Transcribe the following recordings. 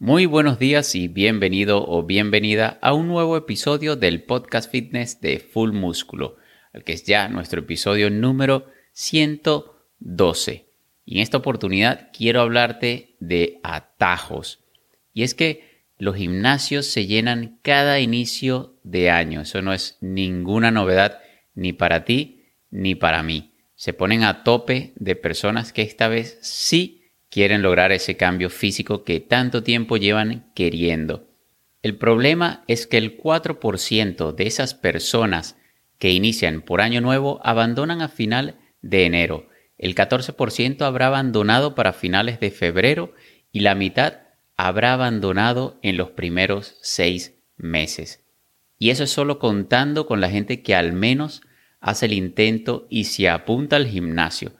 Muy buenos días y bienvenido o bienvenida a un nuevo episodio del podcast fitness de Full Músculo, el que es ya nuestro episodio número 112. Y en esta oportunidad quiero hablarte de atajos. Y es que los gimnasios se llenan cada inicio de año. Eso no es ninguna novedad ni para ti ni para mí. Se ponen a tope de personas que esta vez sí quieren lograr ese cambio físico que tanto tiempo llevan queriendo. El problema es que el 4% de esas personas que inician por año nuevo abandonan a final de enero, el 14% habrá abandonado para finales de febrero y la mitad habrá abandonado en los primeros seis meses. Y eso es solo contando con la gente que al menos hace el intento y se apunta al gimnasio.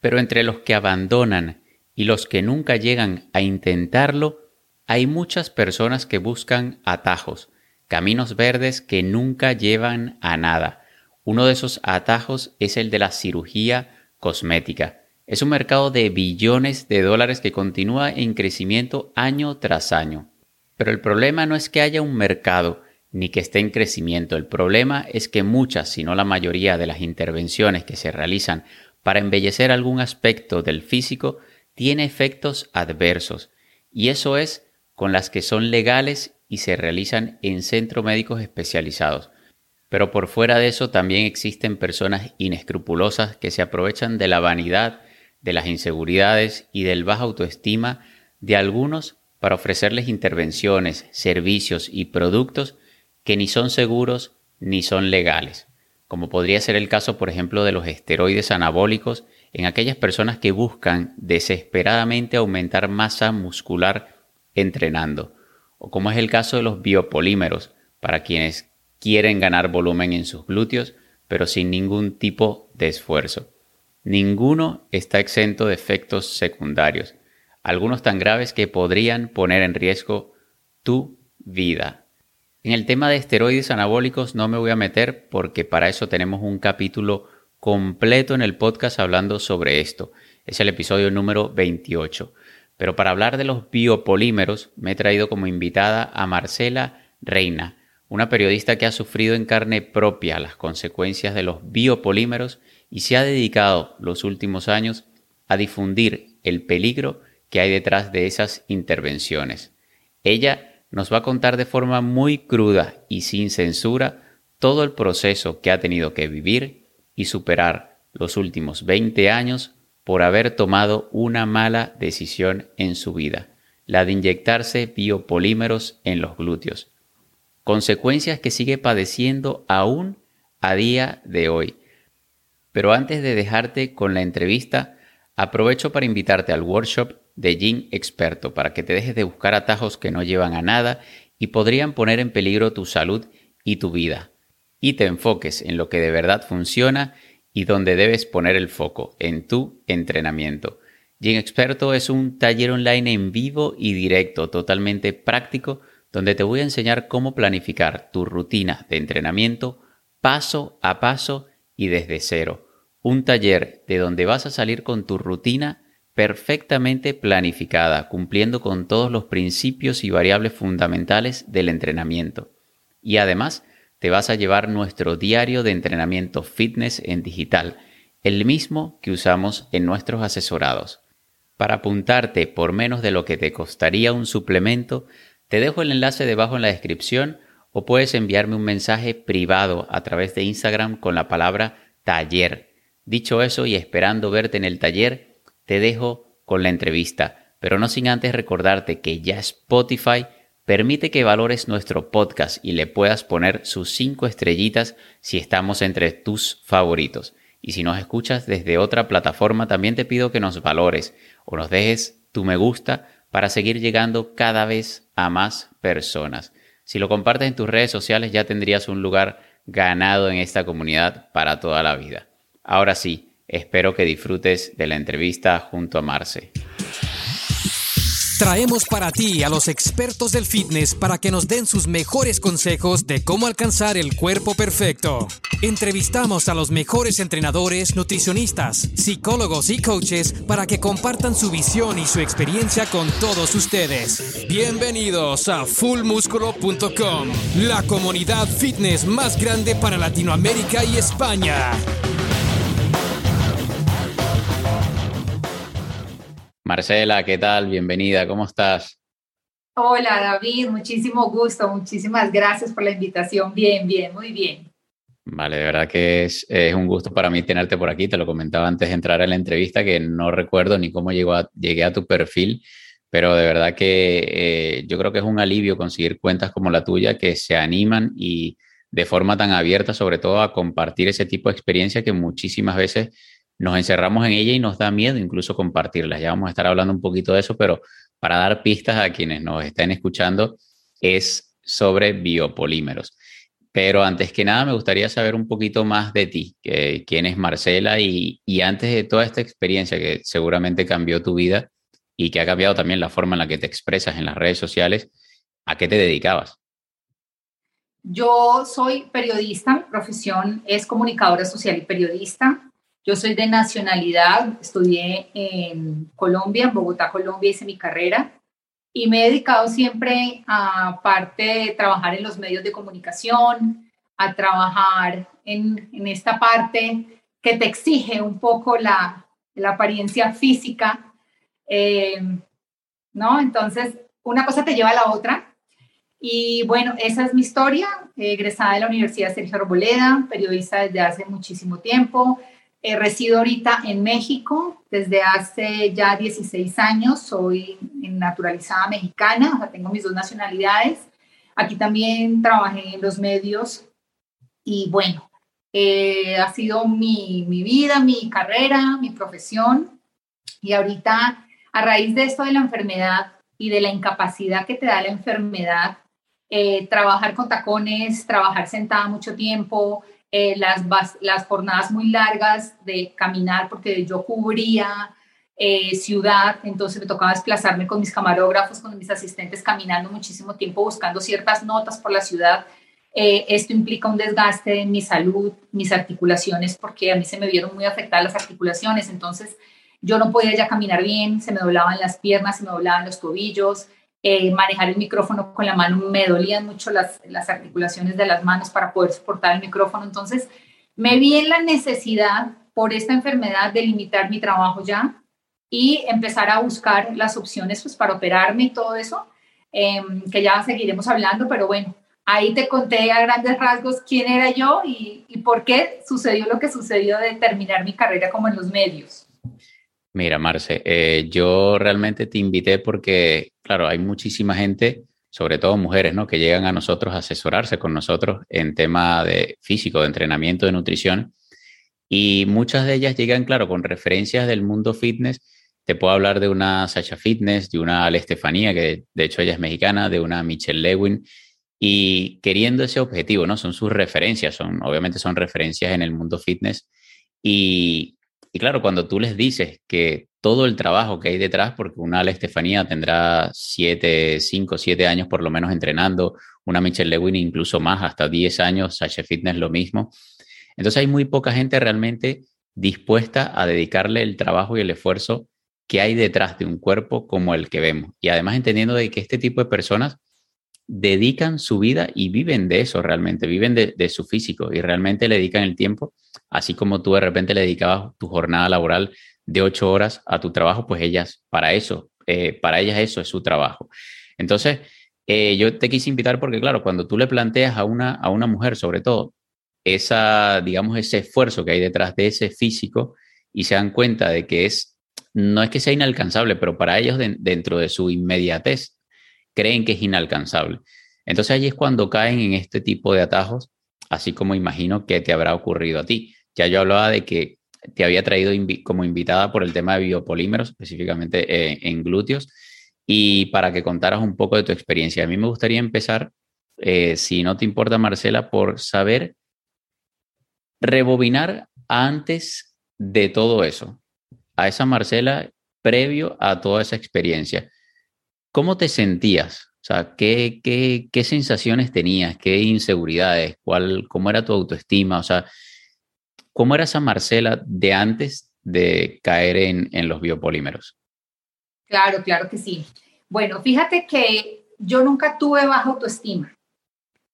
Pero entre los que abandonan y los que nunca llegan a intentarlo, hay muchas personas que buscan atajos, caminos verdes que nunca llevan a nada. Uno de esos atajos es el de la cirugía cosmética. Es un mercado de billones de dólares que continúa en crecimiento año tras año. Pero el problema no es que haya un mercado ni que esté en crecimiento. El problema es que muchas, si no la mayoría de las intervenciones que se realizan para embellecer algún aspecto del físico tiene efectos adversos, y eso es con las que son legales y se realizan en centros médicos especializados. Pero por fuera de eso también existen personas inescrupulosas que se aprovechan de la vanidad, de las inseguridades y del baja autoestima de algunos para ofrecerles intervenciones, servicios y productos que ni son seguros ni son legales, como podría ser el caso, por ejemplo, de los esteroides anabólicos en aquellas personas que buscan desesperadamente aumentar masa muscular entrenando, o como es el caso de los biopolímeros, para quienes quieren ganar volumen en sus glúteos, pero sin ningún tipo de esfuerzo. Ninguno está exento de efectos secundarios, algunos tan graves que podrían poner en riesgo tu vida. En el tema de esteroides anabólicos no me voy a meter porque para eso tenemos un capítulo completo en el podcast hablando sobre esto. Es el episodio número 28. Pero para hablar de los biopolímeros me he traído como invitada a Marcela Reina, una periodista que ha sufrido en carne propia las consecuencias de los biopolímeros y se ha dedicado los últimos años a difundir el peligro que hay detrás de esas intervenciones. Ella nos va a contar de forma muy cruda y sin censura todo el proceso que ha tenido que vivir y superar los últimos 20 años por haber tomado una mala decisión en su vida, la de inyectarse biopolímeros en los glúteos. Consecuencias que sigue padeciendo aún a día de hoy. Pero antes de dejarte con la entrevista, aprovecho para invitarte al workshop de Gym Experto para que te dejes de buscar atajos que no llevan a nada y podrían poner en peligro tu salud y tu vida y te enfoques en lo que de verdad funciona y donde debes poner el foco, en tu entrenamiento. Gym Experto es un taller online en vivo y directo, totalmente práctico, donde te voy a enseñar cómo planificar tu rutina de entrenamiento paso a paso y desde cero. Un taller de donde vas a salir con tu rutina perfectamente planificada, cumpliendo con todos los principios y variables fundamentales del entrenamiento. Y además, te vas a llevar nuestro diario de entrenamiento fitness en digital, el mismo que usamos en nuestros asesorados. Para apuntarte por menos de lo que te costaría un suplemento, te dejo el enlace debajo en la descripción o puedes enviarme un mensaje privado a través de Instagram con la palabra taller. Dicho eso y esperando verte en el taller, te dejo con la entrevista, pero no sin antes recordarte que ya Spotify permite que valores nuestro podcast y le puedas poner sus cinco estrellitas si estamos entre tus favoritos. Y si nos escuchas desde otra plataforma, también te pido que nos valores o nos dejes tu me gusta para seguir llegando cada vez a más personas. Si lo compartes en tus redes sociales ya tendrías un lugar ganado en esta comunidad para toda la vida. Ahora sí, espero que disfrutes de la entrevista junto a Marce. Traemos para ti a los expertos del fitness para que nos den sus mejores consejos de cómo alcanzar el cuerpo perfecto. Entrevistamos a los mejores entrenadores, nutricionistas, psicólogos y coaches para que compartan su visión y su experiencia con todos ustedes. Bienvenidos a fullmusculo.com, la comunidad fitness más grande para Latinoamérica y España. Marcela, ¿qué tal? Bienvenida, ¿cómo estás? Hola David, muchísimo gusto, muchísimas gracias por la invitación. Bien, bien, muy bien. Vale, de verdad que es, un gusto para mí tenerte por aquí. Te lo comentaba antes de entrar en la entrevista que no recuerdo ni cómo llegué a tu perfil, pero de verdad que eh, yo creo que es un alivio conseguir cuentas como la tuya que se animan y de forma tan abierta, sobre todo a compartir ese tipo de experiencia que muchísimas veces nos encerramos en ella y nos da miedo incluso compartirlas. Ya vamos a estar hablando un poquito de eso, pero para dar pistas a quienes nos estén escuchando, es sobre biopolímeros. Pero antes que nada, me gustaría saber un poquito más de ti, quién es Marcela y, y, antes de toda esta experiencia que seguramente cambió tu vida y que ha cambiado también la forma en la que te expresas en las redes sociales, ¿a qué te dedicabas? Yo soy periodista, mi profesión es comunicadora social y periodista. Yo soy de nacionalidad, estudié en Colombia, en Bogotá, Colombia, hice mi carrera y me he dedicado siempre a parte de trabajar en los medios de comunicación, a trabajar en, en esta parte que te exige un poco la, la apariencia física, eh, ¿no? Entonces, una cosa te lleva a la otra. Y bueno, esa es mi historia, egresada de la Universidad Sergio Arboleda, periodista desde hace muchísimo tiempo, eh, resido ahorita en México desde hace ya 16 años. Soy naturalizada mexicana, tengo mis dos nacionalidades. Aquí también trabajé en los medios y bueno, eh, ha sido mi, mi vida, mi carrera, mi profesión. Y ahorita, a raíz de esto de la enfermedad y de la incapacidad que te da la enfermedad, eh, trabajar con tacones, trabajar sentada mucho tiempo, eh, las, las jornadas muy largas de caminar, porque yo cubría eh, ciudad, entonces me tocaba desplazarme con mis camarógrafos, con mis asistentes, caminando muchísimo tiempo, buscando ciertas notas por la ciudad. Eh, esto implica un desgaste en mi salud, mis articulaciones, porque a mí se me vieron muy afectadas las articulaciones, entonces yo no podía ya caminar bien, se me doblaban las piernas, se me doblaban los tobillos, eh, manejar el micrófono con la mano, me dolían mucho las, las articulaciones de las manos para poder soportar el micrófono. Entonces, me vi en la necesidad por esta enfermedad de limitar mi trabajo ya y empezar a buscar las opciones pues, para operarme y todo eso, em, que ya seguiremos hablando, pero bueno, ahí te conté a grandes rasgos quién era yo y, y por qué sucedió lo que sucedió de terminar mi carrera como en los medios. Mira, Marce, eh, yo realmente te invité porque, claro, hay muchísima gente, sobre todo mujeres, ¿no? Que llegan a nosotros a asesorarse con nosotros en tema de físico, de entrenamiento, de nutrición. Y muchas de ellas llegan, claro, con referencias del mundo fitness. Te puedo hablar de una Sasha Fitness, de una Ale Estefanía, que de hecho ella es mexicana, de una Michelle Lewin, y queriendo ese objetivo, ¿no? Son sus referencias, son, obviamente son referencias en el mundo fitness. Y y claro, cuando tú les dices que todo el trabajo que hay detrás, porque una Ale Estefanía tendrá siete, cinco, siete años por lo menos entrenando, una Michelle Lewin incluso más, hasta 10 años, Sasha Fitness lo mismo. Entonces hay muy poca gente realmente dispuesta a dedicarle el trabajo y el esfuerzo que hay detrás de un cuerpo como el que vemos. Y además entendiendo de que este tipo de personas dedican su vida y viven de eso realmente, viven de, su físico y realmente le dedican el tiempo, así como tú de repente le dedicabas tu jornada laboral de ocho horas a tu trabajo, pues ellas, para eso, eh, para ellas eso es su trabajo. Entonces, eh, yo te quise invitar porque, claro, cuando tú le planteas a una, a una mujer, sobre todo, esa, digamos, ese esfuerzo que hay detrás de ese físico y se dan cuenta de que es, no es que sea inalcanzable, pero para ellos dentro de su inmediatez creen que es inalcanzable. Entonces allí es cuando caen en este tipo de atajos, así como imagino que te habrá ocurrido a ti. Ya yo hablaba de que te había traído como invitada por el tema de biopolímeros, específicamente eh, en glúteos, y para que contaras un poco de tu experiencia. A mí me gustaría empezar, eh, si no te importa, Marcela, por saber rebobinar antes de todo eso, a esa Marcela previo a toda esa experiencia. ¿Cómo te sentías O sea, ¿qué, qué, qué sensaciones tenías? ¿Qué inseguridades? ¿Cuál, ¿Cómo era tu autoestima? O sea, ¿cómo era esa Marcela de antes de caer en, los biopolímeros? Claro, claro que sí. Bueno, fíjate que yo nunca tuve baja autoestima,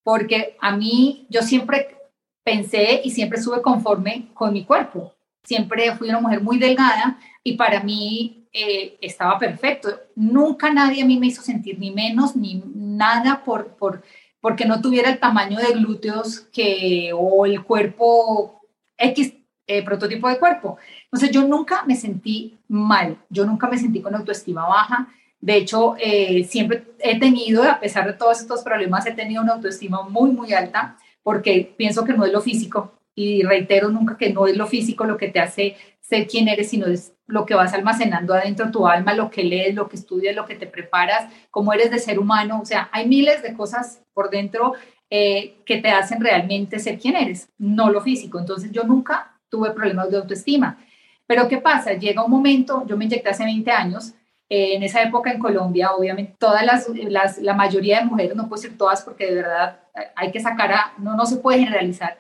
porque a mí yo siempre pensé y siempre estuve conforme con mi cuerpo. Siempre fui una mujer muy delgada y para mí eh, estaba perfecto. Nunca nadie a mí me hizo sentir ni menos ni nada por, por, porque no tuviera el tamaño de glúteos que, o el cuerpo X eh, prototipo de cuerpo. Entonces yo nunca me sentí mal, yo nunca me sentí con autoestima baja. De hecho, eh, siempre he tenido, a pesar de todos estos problemas, he tenido una autoestima muy, muy alta porque pienso que no es lo físico y reitero nunca que no es lo físico lo que te hace ser quien eres, sino es lo que vas almacenando adentro de tu alma, lo que lees, lo que estudias, lo que te preparas, cómo eres de ser humano. O sea, hay miles de cosas por dentro eh, que te hacen realmente ser quien eres, no lo físico. Entonces yo nunca tuve problemas de autoestima. Pero ¿qué pasa? Llega un momento, yo me inyecté hace 20 años, eh, en esa época en Colombia, obviamente todas las, las, la mayoría de mujeres, no puedo decir todas porque de verdad hay que sacar a, no, no se puede generalizar,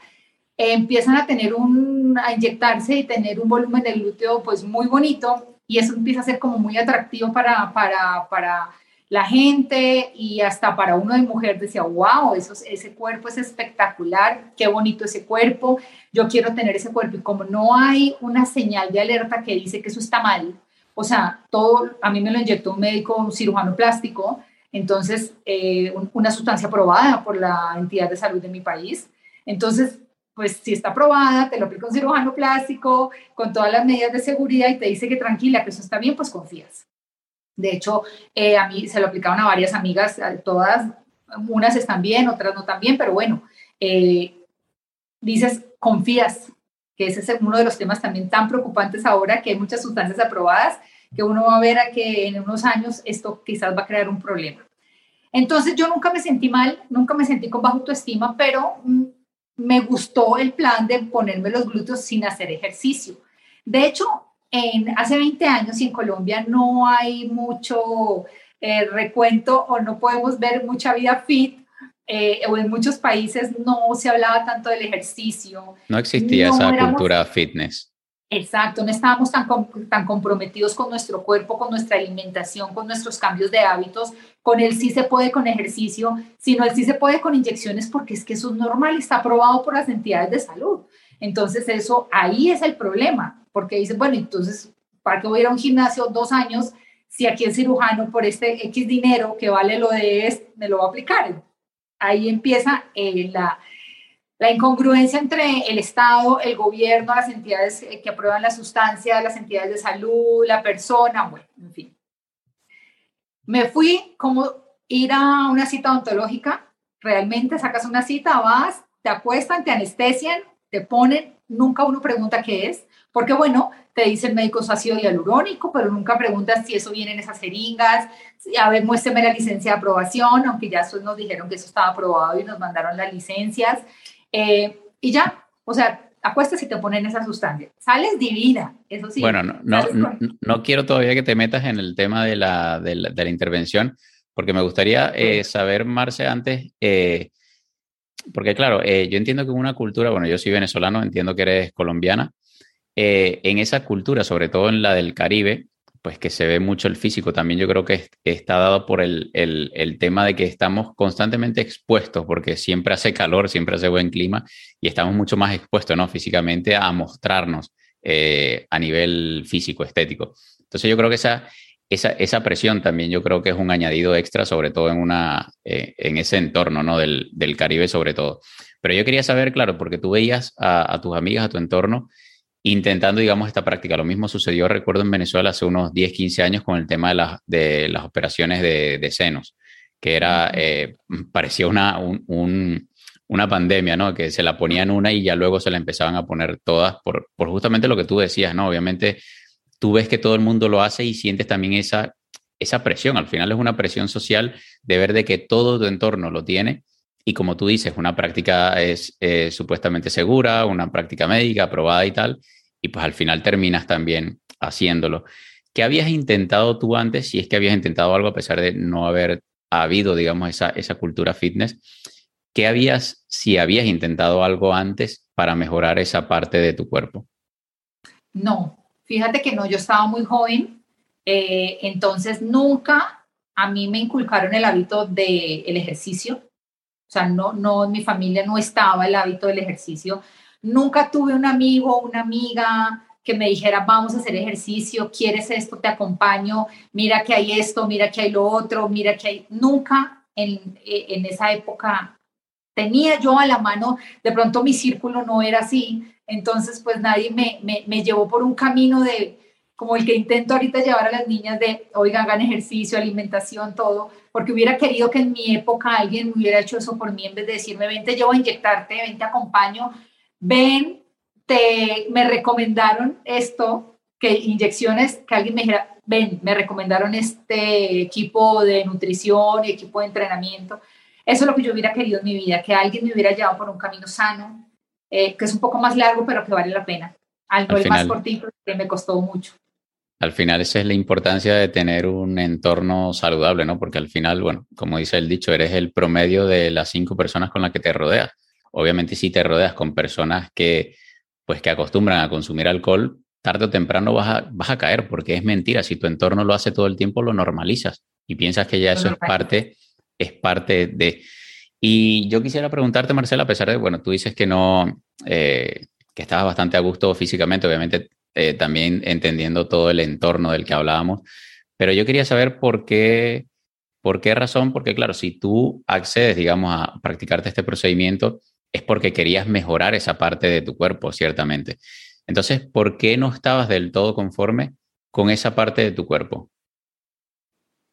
empiezan a tener un, a inyectarse y tener un volumen de glúteo pues muy bonito y eso empieza a ser como muy atractivo para, para, para la gente y hasta para uno de mujer decía, wow, eso, ese cuerpo es espectacular, qué bonito ese cuerpo, yo quiero tener ese cuerpo y como no hay una señal de alerta que dice que eso está mal, o sea, todo, a mí me lo inyectó un médico, un cirujano plástico, entonces eh, una sustancia aprobada por la entidad de salud de mi país, entonces pues si está aprobada, te lo aplica un cirujano plástico con todas las medidas de seguridad y te dice que tranquila, que eso está bien, pues confías. De hecho, eh, a mí se lo aplicaron a varias amigas, todas, unas están bien, otras no tan bien, pero bueno, eh, dices, confías, que ese es uno de los temas también tan preocupantes ahora, que hay muchas sustancias aprobadas, que uno va a ver a que en unos años esto quizás va a crear un problema. Entonces yo nunca me sentí mal, nunca me sentí con baja autoestima, pero mm, me gustó el plan de ponerme los glúteos sin hacer ejercicio. De hecho, en, hace 20 años y en Colombia no hay mucho eh, recuento o no podemos ver mucha vida fit. Eh, o en muchos países no se hablaba tanto del ejercicio. No existía esa cultura fitness. Exacto, no estábamos tan, tan comprometidos con nuestro cuerpo, con nuestra alimentación, con nuestros cambios de hábitos, con el sí se puede con ejercicio, sino el sí se puede con inyecciones porque es que eso es normal y está aprobado por las entidades de salud. Entonces eso, ahí es el problema, porque dice, bueno, entonces, ¿para qué voy a ir a un gimnasio dos años si aquí el cirujano por este X dinero que vale lo de este, me lo va a aplicar? Ahí empieza eh, la la incongruencia entre el Estado, el gobierno, las entidades que aprueban la sustancia, las entidades de salud, la persona, bueno, en fin. Me fui como ir a una cita odontológica, realmente sacas una cita, vas, te acuestan, te anestesian, te ponen, nunca uno pregunta qué es, porque bueno, te dice el médico es ácido hialurónico, pero nunca preguntas si eso viene en esas jeringas, a ver, muéstrame la licencia de aprobación, aunque ya nos dijeron que eso estaba aprobado y nos mandaron las licencias. Eh, y ya, o sea, acuestas y te ponen esa sustancia. Sales divina, eso sí. Bueno, no, no, no, quiero todavía que te metas en el tema de la, de la, de la intervención, porque me gustaría eh, saber, Marce, antes, eh, porque claro, yo entiendo que una cultura, bueno, yo soy venezolano, entiendo que eres colombiana, en esa cultura, sobre todo en la del Caribe, pues que se ve mucho el físico. También yo creo que está dado por el, el, tema de que estamos constantemente expuestos, porque siempre hace calor, siempre hace buen clima y estamos mucho más expuestos, ¿no? Físicamente a mostrarnos eh, a nivel físico, estético. Entonces yo creo que esa, esa, esa, presión también yo creo que es un añadido extra, sobre todo en, una, eh, en ese entorno, ¿no? Del, del, Caribe sobre todo. Pero yo quería saber, claro, porque tú veías a, a tus amigas, a tu entorno, intentando, digamos, esta práctica. Lo mismo sucedió, recuerdo, en Venezuela hace unos 10, 15 años con el tema de, las, de las operaciones de, de senos, que era, eh, parecía una, un, una pandemia, ¿no? Que se la ponían una y ya luego se la empezaban a poner todas por, por justamente lo que tú decías, ¿no? Obviamente tú ves que todo el mundo lo hace y sientes también esa, esa presión. Al final es una presión social de ver de que todo tu entorno lo tiene y como tú dices, una práctica es eh, supuestamente segura, una práctica médica aprobada y tal, y pues al final terminas también haciéndolo. ¿Qué habías intentado tú antes, si es que habías intentado algo a pesar de no haber ha habido, digamos, esa, esa cultura fitness. ¿Qué habías, si habías intentado algo antes para mejorar esa parte de tu cuerpo? No, fíjate que no, yo estaba muy joven, eh, entonces nunca a mí me inculcaron el hábito del el ejercicio. O sea, no, no, en mi familia no estaba el hábito del ejercicio. Nunca tuve un amigo una amiga que me dijera, vamos a hacer ejercicio, quieres esto, te acompaño, mira que hay esto, mira que hay lo otro, mira que hay... Nunca en, en esa época tenía yo a la mano, de pronto mi círculo no era así, entonces pues nadie me, me, me llevó por un camino de, como el que intento ahorita llevar a las niñas de, oiga, hagan ejercicio, alimentación, todo, porque hubiera querido que en mi época alguien hubiera hecho eso por mí en vez de decirme, ven, te llevo a inyectarte, ven, te acompaño, ven, te, me recomendaron esto, que inyecciones, que alguien me dijera, ven, me recomendaron este equipo de nutrición y equipo de entrenamiento. Eso es lo que yo hubiera querido en mi vida, que alguien me hubiera llevado por un camino sano, eh, que es un poco más largo, pero que vale la pena. Algo Al más cortito, que me costó mucho. Al final esa es la importancia de tener un entorno saludable, ¿no? Porque al final, bueno, como dice el dicho, eres el promedio de las cinco personas con las que te rodeas. Obviamente si te rodeas con personas que pues que acostumbran a consumir alcohol, tarde o temprano vas a, vas a caer, porque es mentira. Si tu entorno lo hace todo el tiempo, lo normalizas y piensas que ya eso es parte, es parte de... Y yo quisiera preguntarte, Marcela, a pesar de, bueno, tú dices que no, eh, que estabas bastante a gusto físicamente, obviamente eh, también entendiendo todo el entorno del que hablábamos, pero yo quería saber por qué, por qué razón, porque claro, si tú accedes, digamos, a practicarte este procedimiento, es porque querías mejorar esa parte de tu cuerpo, ciertamente. Entonces, ¿por qué no estabas del todo conforme con esa parte de tu cuerpo?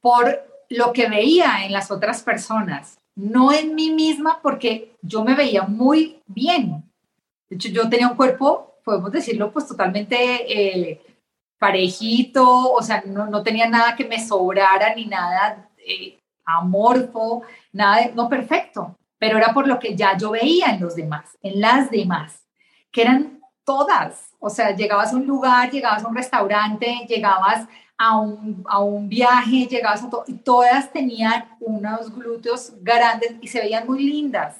Por lo que veía en las otras personas, no en mí misma, porque yo me veía muy bien. De hecho, yo tenía un cuerpo, podemos decirlo, pues totalmente eh, parejito, o sea, no, tenía nada que me sobrara ni nada eh, amorfo, nada, no perfecto pero era por lo que ya yo veía en los demás, en las demás, que eran todas. O sea, llegabas a un lugar, llegabas a un restaurante, llegabas a un, a un viaje, llegabas a todo, y todas tenían unos glúteos grandes y se veían muy lindas.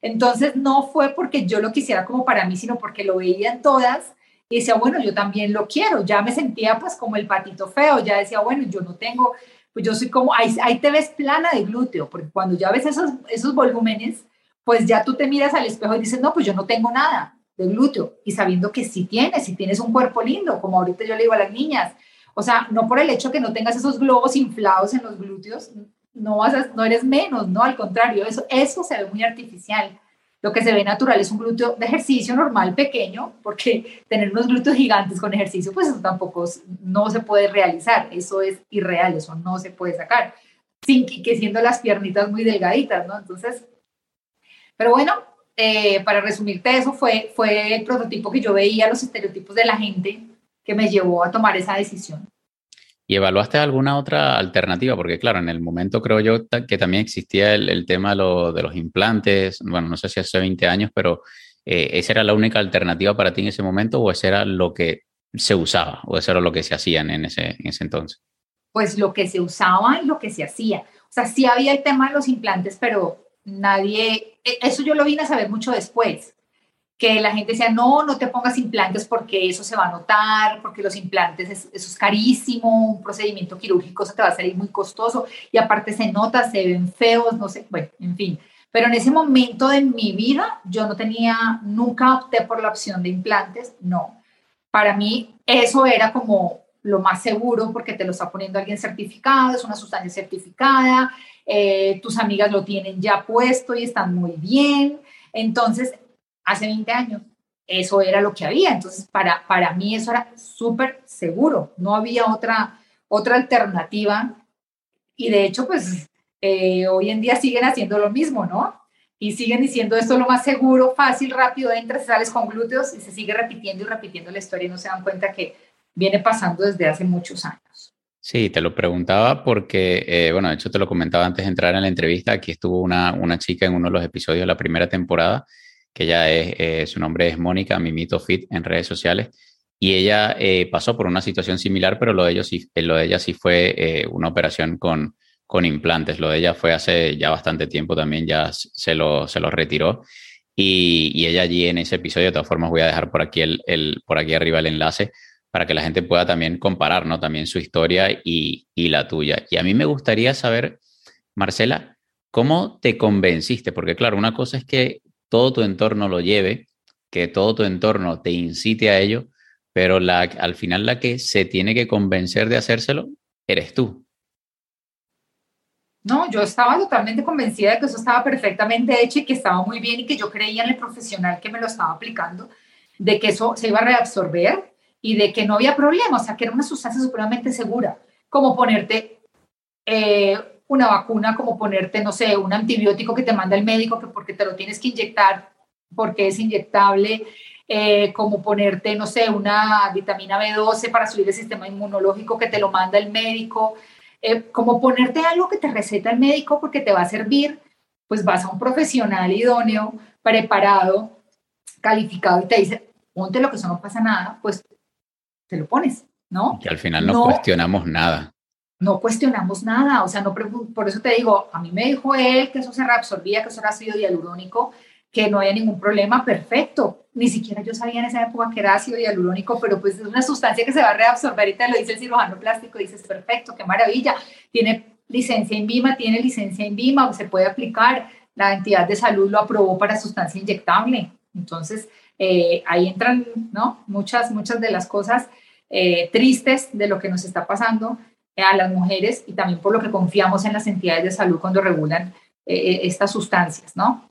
Entonces no fue porque yo lo quisiera como para mí, sino porque lo veían todas y decía, bueno, yo también lo quiero. Ya me sentía pues como el patito feo, ya decía, bueno, yo no tengo pues yo soy como, ahí, ahí te ves plana de glúteo, porque cuando ya ves esos, esos volúmenes, pues ya tú te miras al espejo y dices, no, pues yo no tengo nada de glúteo, y sabiendo que sí tienes, si tienes un cuerpo lindo, como ahorita yo le digo a las niñas, o sea, no por el hecho que no tengas esos globos inflados en los glúteos, no, vas no eres menos, no, al contrario, eso, eso se ve muy artificial. Lo que se ve natural es un glúteo de ejercicio normal pequeño, porque tener unos glúteos gigantes con ejercicio, pues eso tampoco no se puede realizar, eso es irreal, eso no se puede sacar, sin que, siendo las piernitas muy delgaditas, ¿no? Entonces, pero bueno, eh, para resumirte eso, fue, fue el prototipo que yo veía, los estereotipos de la gente que me llevó a tomar esa decisión. ¿Y evaluaste alguna otra alternativa? Porque claro, en el momento creo yo que también existía el, tema de, los implantes, bueno, no sé si hace 20 años, pero eh, ¿esa era la única alternativa para ti en ese momento o ese era lo que se usaba o eso era lo que se hacían en ese, en ese entonces? Pues lo que se usaba y lo que se hacía. O sea, sí había el tema de los implantes, pero nadie, e, eso yo lo vine a saber mucho después que la gente decía, no, no te pongas implantes porque eso se va a notar, porque los implantes, eso es carísimo, un procedimiento quirúrgico se te va a salir muy costoso y aparte se nota, se ven feos, no sé, bueno, en fin. Pero en ese momento de mi vida yo no tenía, nunca opté por la opción de implantes, no. Para mí eso era como lo más seguro porque te lo está poniendo alguien certificado, es una sustancia certificada, eh, tus amigas lo tienen ya puesto y están muy bien. Entonces, hace 20 años. Eso era lo que había. Entonces, para, para mí eso era súper seguro. No había otra, otra alternativa. Y de hecho, pues eh, hoy en día siguen haciendo lo mismo, ¿no? Y siguen diciendo esto es lo más seguro, fácil, rápido, entras, sales con glúteos y se sigue repitiendo y repitiendo la historia y no se dan cuenta que viene pasando desde hace muchos años. Sí, te lo preguntaba porque, eh, bueno, de hecho te lo comentaba antes de entrar en la entrevista, aquí estuvo una, una chica en uno de los episodios de la primera temporada que ella es, eh, su nombre es Mónica Mimito Fit en redes sociales, y ella eh, pasó por una situación similar, pero lo de, ellos sí, eh, lo de ella sí fue una operación con, con implantes. Lo de ella fue hace ya bastante tiempo también, ya se lo, se lo retiró. Y, ella allí en ese episodio, de todas formas, voy a dejar por aquí, el, el, por aquí arriba el enlace para que la gente pueda también comparar, ¿no? También su historia y, y la tuya. Y a mí me gustaría saber, Marcela, ¿cómo te convenciste? Porque claro, una cosa es que todo tu entorno lo lleve, que todo tu entorno te incite a ello, pero la, al final la que se tiene que convencer de hacérselo eres tú. No, yo estaba totalmente convencida de que eso estaba perfectamente hecho y que estaba muy bien y que yo creía en el profesional que me lo estaba aplicando, de que eso se iba a reabsorber y de que no había problema, o sea, que era una sustancia supremamente segura, como ponerte eh, una vacuna, como ponerte, no sé, un antibiótico que te manda el médico que porque te lo tienes que inyectar, porque es inyectable, eh, como ponerte, no sé, una vitamina B12 para subir el sistema inmunológico que te lo manda el médico, eh, como ponerte algo que te receta el médico porque te va a servir, pues vas a un profesional idóneo, preparado, calificado y te dice, ponte lo que eso no pasa nada, pues te lo pones, ¿no? Que al final no, cuestionamos nada. No cuestionamos nada, o sea, no por eso te digo, a mí me dijo él que eso se reabsorbía, que eso era ácido hialurónico, que no había ningún problema, perfecto. Ni siquiera yo sabía en esa época que era ácido hialurónico, pero pues es una sustancia que se va a reabsorber y te lo dice el cirujano plástico, dices, perfecto, qué maravilla. Tiene licencia en VIMA, tiene licencia en VIMA, se puede aplicar. La entidad de salud lo aprobó para sustancia inyectable. Entonces, eh, ahí entran, ¿no? Muchas, muchas de las cosas eh, tristes de lo que nos está pasando a las mujeres y también por lo que confiamos en las entidades de salud cuando regulan eh, estas sustancias, ¿no?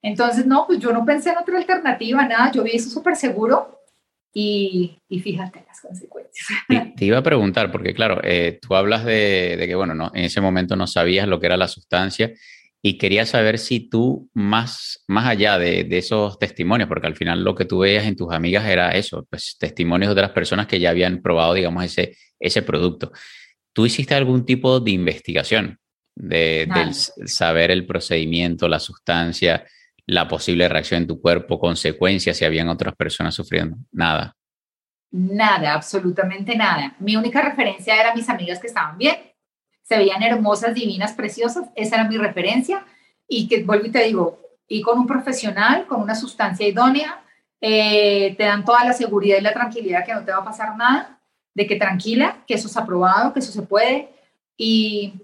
Entonces, no, pues yo no pensé en otra alternativa, nada, yo vi eso súper seguro y, y, fíjate las consecuencias. Te, iba a preguntar, porque claro, eh, tú hablas de, de, que, bueno, no, en ese momento no sabías lo que era la sustancia y quería saber si tú, más, más allá de, de, esos testimonios, porque al final lo que tú veías en tus amigas era eso, pues testimonios de otras personas que ya habían probado, digamos, ese, ese producto. ¿Tú hiciste algún tipo de investigación de, del saber el procedimiento, la sustancia? la posible reacción en tu cuerpo, consecuencias si habían otras personas sufriendo? Nada. Nada, absolutamente nada. Mi única referencia era mis amigas que estaban bien, se veían hermosas, divinas, preciosas, esa era mi referencia y que vuelvo y te digo, y con un profesional, con una sustancia idónea, eh, te dan toda la seguridad y la tranquilidad que no te va a pasar nada, de que tranquila, que eso es aprobado, que eso se puede y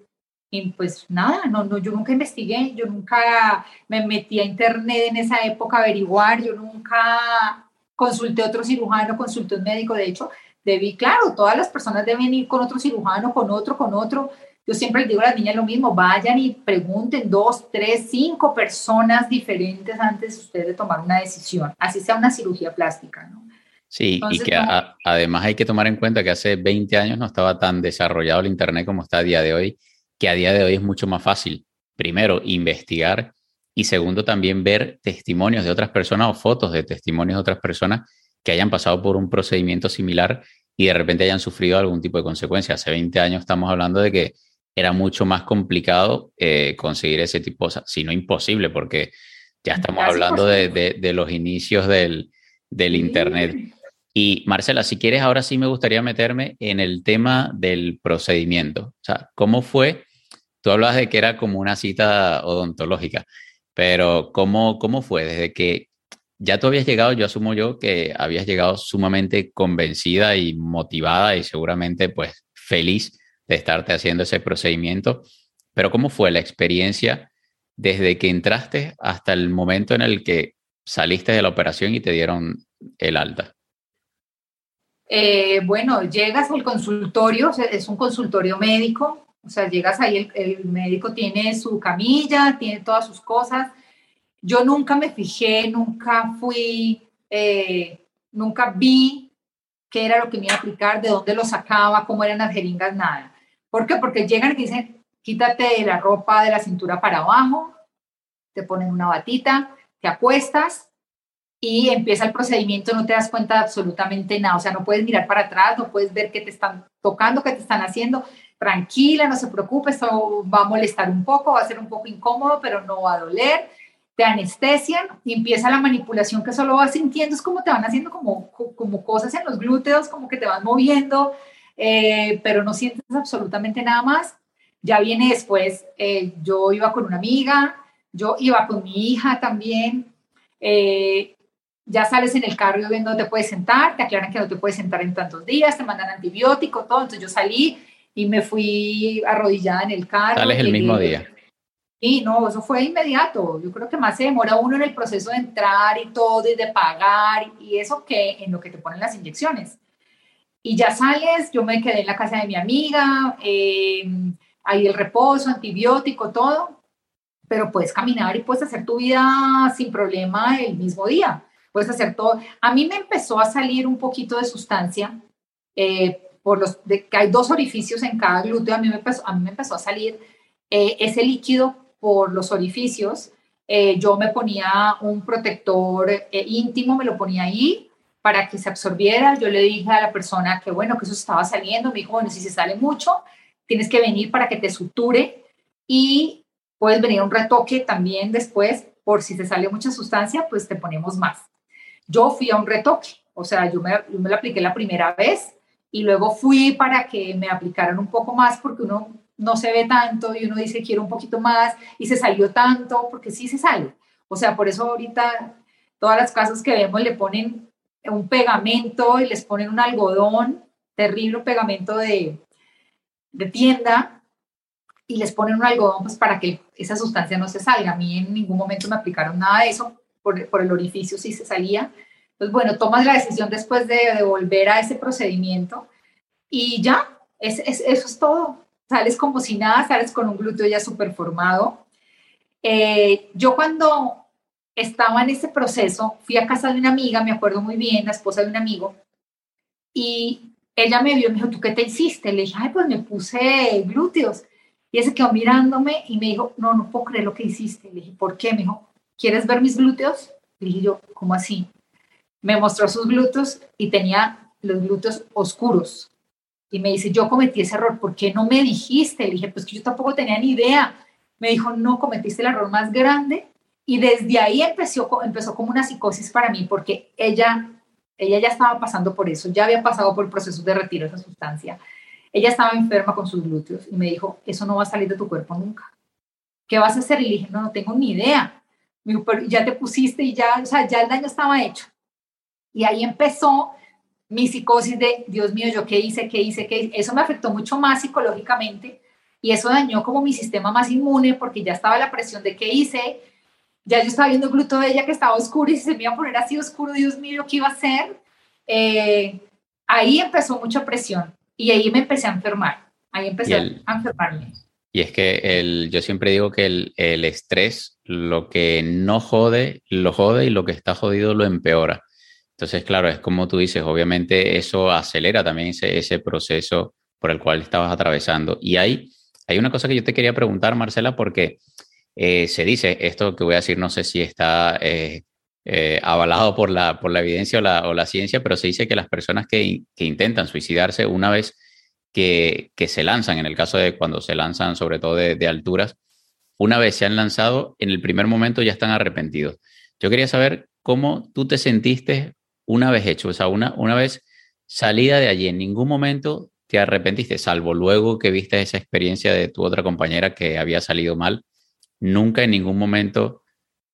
y pues nada, no, no, yo nunca investigué, yo nunca me metí a internet en esa época a averiguar, yo nunca consulté a otro cirujano, consulté a un médico, de hecho, debí, claro, todas las personas deben ir con otro cirujano, con otro, con otro. Yo siempre les digo a las niñas lo mismo, vayan y pregunten dos, tres, cinco personas diferentes antes de ustedes de tomar una decisión, así sea una cirugía plástica, ¿no? Sí, y que además hay que tomar en cuenta que hace 20 años no estaba tan desarrollado el Internet como está a día de hoy que a día de hoy es mucho más fácil, primero, investigar y segundo, también ver testimonios de otras personas o fotos de testimonios de otras personas que hayan pasado por un procedimiento similar y de repente hayan sufrido algún tipo de consecuencia. Hace 20 años estamos hablando de que era mucho más complicado eh, conseguir ese tipo, o sea, si no imposible, porque ya estamos hablando de, los inicios del, Internet. Y Marcela, si quieres, ahora sí me gustaría meterme en el tema del procedimiento. O sea, ¿cómo fue Tú hablabas de que era como una cita odontológica, pero ¿cómo, cómo fue? Desde que ya tú habías llegado, yo asumo yo que habías llegado sumamente convencida y motivada y seguramente pues feliz de estarte haciendo ese procedimiento, pero ¿cómo fue la experiencia desde que entraste hasta el momento en el que saliste de la operación y te dieron el alta? Eh, bueno, llegas al consultorio, es un consultorio médico, o sea, llegas ahí, el, médico tiene su camilla, tiene todas sus cosas. Yo nunca me fijé, nunca fui, eh, nunca vi qué era lo que me iba a aplicar, de dónde lo sacaba, cómo eran las jeringas, nada. ¿Por qué? Porque llegan y dicen, quítate la ropa de la cintura para abajo, te ponen una batita, te acuestas y empieza el procedimiento, no te das cuenta de absolutamente nada, o sea, no puedes mirar para atrás, no puedes ver qué te están tocando, qué te están haciendo, tranquila, no se preocupe, esto va a molestar un poco, va a ser un poco incómodo, pero no va a doler. Te anestesian y empieza la manipulación que solo vas sintiendo, es como te van haciendo como, como cosas en los glúteos, como que te van moviendo, eh, pero no sientes absolutamente nada más. Ya viene después, eh, yo iba con una amiga, yo iba con mi hija también. Eh, ya sales en el carro viendo dónde te puedes sentar, te aclaran que no te puedes sentar en tantos días, te mandan antibiótico, todo. Entonces yo salí y me fui arrodillada en el carro. Sales el mismo día. Y no, eso fue inmediato. Yo creo que más se demora uno en el proceso de entrar y todo, y de pagar y eso que en lo que te ponen las inyecciones. Y ya sales, yo me quedé en la casa de mi amiga, eh, ahí el reposo, antibiótico, todo, pero puedes caminar y puedes hacer tu vida sin problema el mismo día. Puedes hacer todo. A mí me empezó a salir un poquito de sustancia, eh, por los, que hay dos orificios en cada glúteo, a mí me empezó a, mí me empezó a salir eh, ese líquido por los orificios. yo me ponía un protector íntimo, me lo ponía ahí, para que se absorbiera. Yo le dije a la persona que bueno, que eso estaba saliendo. Me dijo, bueno, si se sale mucho, tienes que venir para que te suture y puedes venir a un retoque también después, por si te sale mucha sustancia, pues te ponemos más. Yo fui a un retoque, o sea, yo me, yo me lo apliqué la primera vez y luego fui para que me aplicaran un poco más porque uno no se ve tanto y uno dice quiero un poquito más y se salió tanto porque sí se sale. O sea, por eso ahorita todas las casas que vemos le ponen un pegamento y les ponen un algodón, terrible pegamento de, de tienda, y les ponen un algodón pues, para que esa sustancia no se salga. A mí en ningún momento me aplicaron nada de eso, por, el orificio sí se salía. Entonces, bueno, tomas la decisión después de, de volver a ese procedimiento y ya, es, es, eso es todo. Sales como si nada, sales con un glúteo ya súper formado. Eh, yo cuando estaba en ese proceso, fui a casa de una amiga, me acuerdo muy bien, la esposa de un amigo, y ella me vio me dijo, ¿tú qué te hiciste? Le dije, ay, pues me puse glúteos. Y ella se quedó mirándome y me dijo, no, no puedo creer lo que hiciste. Le dije, ¿por qué? Me dijo, ¿quieres ver mis glúteos? Le dije yo, ¿cómo así? Me mostró sus glúteos y tenía los glúteos oscuros. Y me dice, yo cometí ese error, ¿por qué no me dijiste? Le dije, pues que yo tampoco tenía ni idea. Me dijo, no, cometiste el error más grande y desde ahí empezó, empezó como una psicosis para mí, porque ella, ella ya estaba pasando por eso, ya había pasado por procesos de retiro de esa sustancia. Ella estaba enferma con sus glúteos y me dijo, eso no va a salir de tu cuerpo nunca. ¿Qué vas a hacer? Y le dije, no, no tengo ni idea. Me dijo, pero ya te pusiste y ya, o sea, ya el daño estaba hecho. Y ahí empezó mi psicosis de, Dios mío, ¿yo qué hice? ¿Qué hice? ¿Qué hice? Eso me afectó mucho más psicológicamente y eso dañó como mi sistema más inmune porque ya estaba la presión de qué hice, ya yo estaba viendo el glúteo de ella que estaba oscuro y se me iba a poner así oscuro, Dios mío, ¿qué iba a hacer? Eh, ahí empezó mucha presión y ahí me empecé a enfermar, ahí empecé a enfermarme. Y es que el, yo siempre digo que el, el, estrés, lo que no jode, lo jode y lo que está jodido lo empeora. Entonces, claro, es como tú dices, obviamente eso acelera también ese, ese proceso por el cual estabas atravesando. Y hay, hay una cosa que yo te quería preguntar, Marcela, porque eh, se dice, esto que voy a decir no sé si está eh, eh, avalado por la, por la evidencia o la, o la, ciencia, pero se dice que las personas que, que intentan suicidarse una vez que, se lanzan, en el caso de cuando se lanzan sobre todo de, de, alturas, una vez se han lanzado, en el primer momento ya están arrepentidos. Yo quería saber cómo tú te sentiste una vez hecho, o sea, una, una vez salida de allí, en ningún momento te arrepentiste, salvo luego que viste esa experiencia de tu otra compañera que había salido mal nunca en ningún momento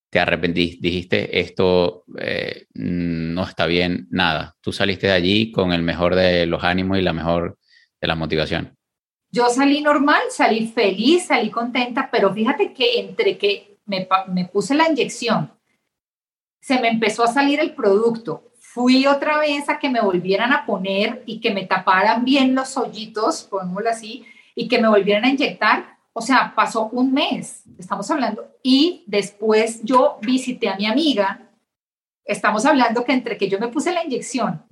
te arrepentiste, dijiste esto eh, no está bien, nada. Tú saliste de allí con el mejor de los ánimos y la mejor de la motivación. Yo salí normal, salí feliz, salí contenta, pero fíjate que entre que me, me puse la inyección, se me empezó a salir el producto. Fui otra vez a que me volvieran a poner y que me taparan bien los hoyitos, pongámoslo así, y que me volvieran a inyectar o sea, pasó un mes, estamos hablando, y después yo visité a mi amiga, estamos hablando que entre que yo me puse la inyección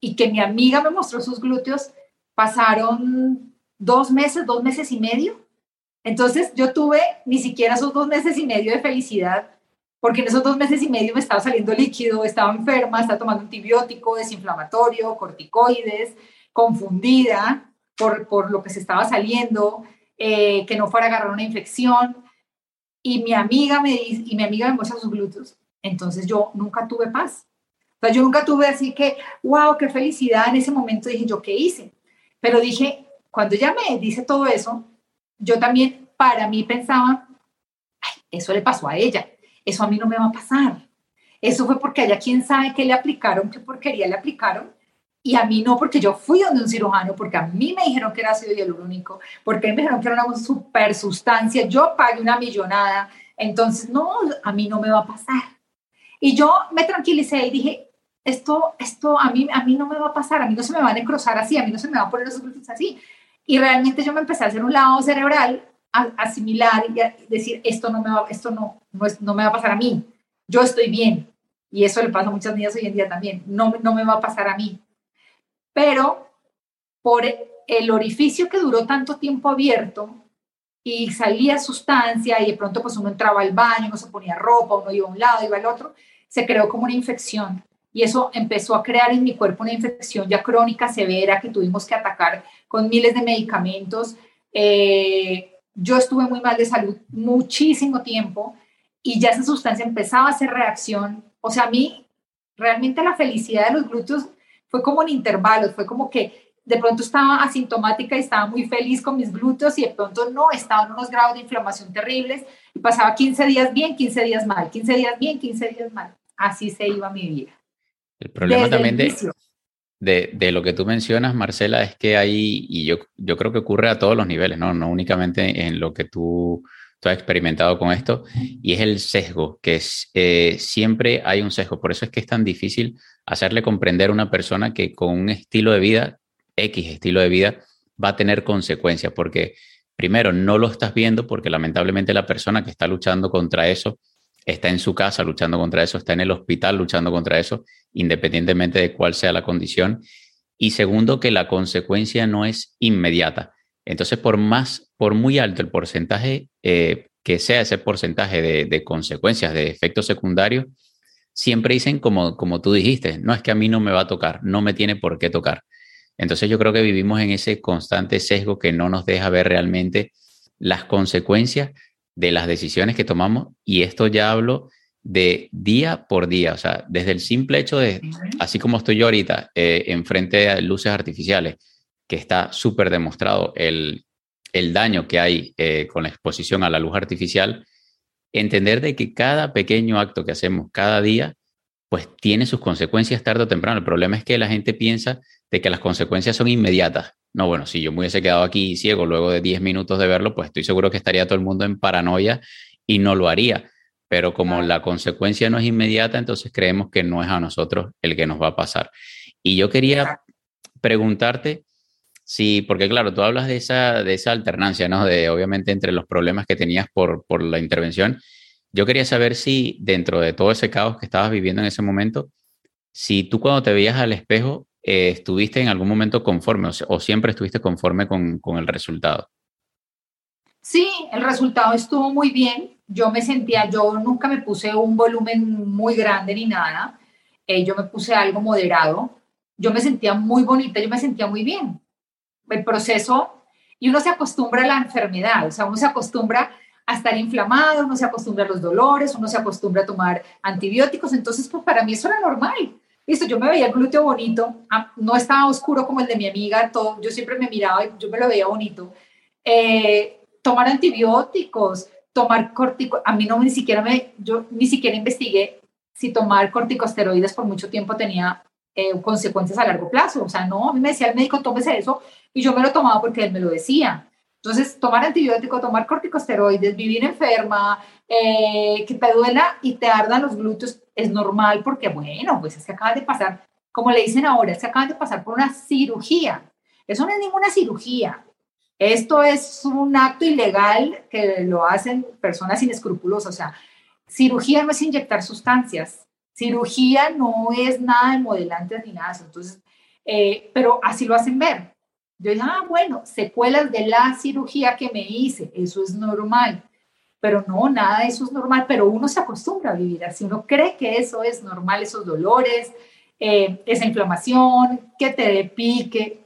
y que mi amiga me mostró sus glúteos, pasaron dos meses, dos meses y medio. Entonces yo tuve ni siquiera esos dos meses y medio de felicidad, porque en esos dos meses y medio me estaba saliendo líquido, estaba enferma, estaba tomando antibiótico, desinflamatorio, corticoides, confundida por, por lo que se estaba saliendo, eh, que no fuera a agarrar una infección. Y mi amiga me dice, y mi amiga me muestra sus glúteos. Entonces yo nunca tuve paz. O sea, yo nunca tuve así que, wow, qué felicidad. En ese momento dije, ¿yo qué hice? Pero dije, cuando ella me dice todo eso, yo también para mí pensaba, eso le pasó a ella, eso a mí no me va a pasar. Eso fue porque allá quién sabe qué le aplicaron, qué porquería le aplicaron, y a mí no, porque yo fui donde un cirujano, porque a mí me dijeron que era ácido hialurónico, porque me dijeron que era una super sustancia, yo pagué una millonada, entonces no, a mí no me va a pasar. Y yo me tranquilicé y dije, esto, esto a mí, a mí no me va a pasar, a mí no se me va a necrosar así, a mí no se me va a poner los glúteos así. Y realmente yo me empecé a hacer un lado cerebral, a, asimilar y a decir, esto no me va, esto no, no, es, no me va a pasar a mí, yo estoy bien. Y eso le pasa a muchas niñas hoy en día también, no, no me va a pasar a mí. Pero por el orificio que duró tanto tiempo abierto, y salía sustancia y de pronto pues uno entraba al baño, uno se ponía ropa, uno iba a un lado, iba al otro, se creó como una infección y eso empezó a crear en mi cuerpo una infección ya crónica severa que tuvimos que atacar con miles de medicamentos. Eh, yo estuve muy mal de salud muchísimo tiempo y ya esa sustancia empezaba a hacer reacción. O sea, a mí realmente la felicidad de los glúteos fue como en intervalos, fue como que de pronto estaba asintomática y estaba muy feliz con mis glúteos y de pronto no, estaba en unos grados de inflamación terribles y pasaba 15 días bien, 15 días mal, 15 días bien, 15 días mal. Así se iba mi vida. El problema también de, de, lo que tú mencionas, Marcela, es que hay, y yo, yo creo que ocurre a todos los niveles, ¿no? No únicamente en lo que tú, tú has experimentado con esto, y es el sesgo, que es, eh, siempre hay un sesgo. Por eso es que es tan difícil hacerle comprender a una persona que con un estilo de vida X estilo de vida va a tener consecuencias, porque primero no lo estás viendo porque lamentablemente la persona que está luchando contra eso está en su casa luchando contra eso, está en el hospital luchando contra eso, independientemente de cuál sea la condición. Y segundo, que la consecuencia no es inmediata. Entonces, por más, por muy alto el porcentaje eh, que sea ese porcentaje de, consecuencias, de efectos secundarios, siempre dicen como, como tú dijiste, no es que a mí no me va a tocar, no me tiene por qué tocar. Entonces yo creo que vivimos en ese constante sesgo que no nos deja ver realmente las consecuencias de las decisiones que tomamos y esto ya hablo de día por día, o sea, desde el simple hecho de, así como estoy yo ahorita, eh, enfrente de luces artificiales, que está súper demostrado el, daño que hay eh, con la exposición a la luz artificial, entender de que cada pequeño acto que hacemos cada día, pues tiene sus consecuencias tarde o temprano. El problema es que la gente piensa de que las consecuencias son inmediatas. No, bueno, si yo me hubiese quedado aquí ciego luego de 10 minutos de verlo, pues estoy seguro que estaría todo el mundo en paranoia y no lo haría. Pero como la consecuencia no es inmediata, entonces creemos que no es a nosotros el que nos va a pasar. Y yo quería preguntarte si, porque claro, tú hablas de esa, de esa alternancia, ¿no? De obviamente entre los problemas que tenías por, por la intervención. Yo quería saber si dentro de todo ese caos que estabas viviendo en ese momento, si tú cuando te veías al espejo eh, ¿estuviste en algún momento conforme o, siempre estuviste conforme con, el resultado? Sí, el resultado estuvo muy bien. Yo me sentía, yo nunca me puse un volumen muy grande ni nada. Eh, yo me puse algo moderado. Yo me sentía muy bonita, yo me sentía muy bien. El proceso, y uno se acostumbra a la enfermedad, o sea, uno se acostumbra a estar inflamado, uno se acostumbra a los dolores, uno se acostumbra a tomar antibióticos, entonces pues para mí eso era normal. Listo, yo me veía el glúteo bonito, ah, no estaba oscuro como el de mi amiga, todo, yo siempre me miraba y yo me lo veía bonito. Eh, tomar antibióticos, tomar cortico, a mí no ni siquiera me, yo ni siquiera investigué si tomar corticosteroides por mucho tiempo tenía eh, consecuencias a largo plazo. O sea, no, a mí me decía el médico, tómese eso, y yo me lo tomaba porque él me lo decía. Entonces, tomar antibiótico, tomar corticosteroides, vivir enferma, eh, que te duela y te ardan los glúteos, es normal porque, bueno, pues es que de pasar, como le dicen ahora, es que de pasar por una cirugía. Eso no es ninguna cirugía. Esto es un acto ilegal que lo hacen personas inescrupulosas. O sea, cirugía no es inyectar sustancias. Cirugía no es nada de modelantes ni nada. Entonces, eh, pero así lo hacen ver. Yo dije, ah, bueno, secuelas de la cirugía que me hice, eso es normal. Pero no, nada de eso es normal, pero uno se acostumbra a vivir así, uno cree que eso es normal, esos dolores, eh, esa inflamación, que te dé pique,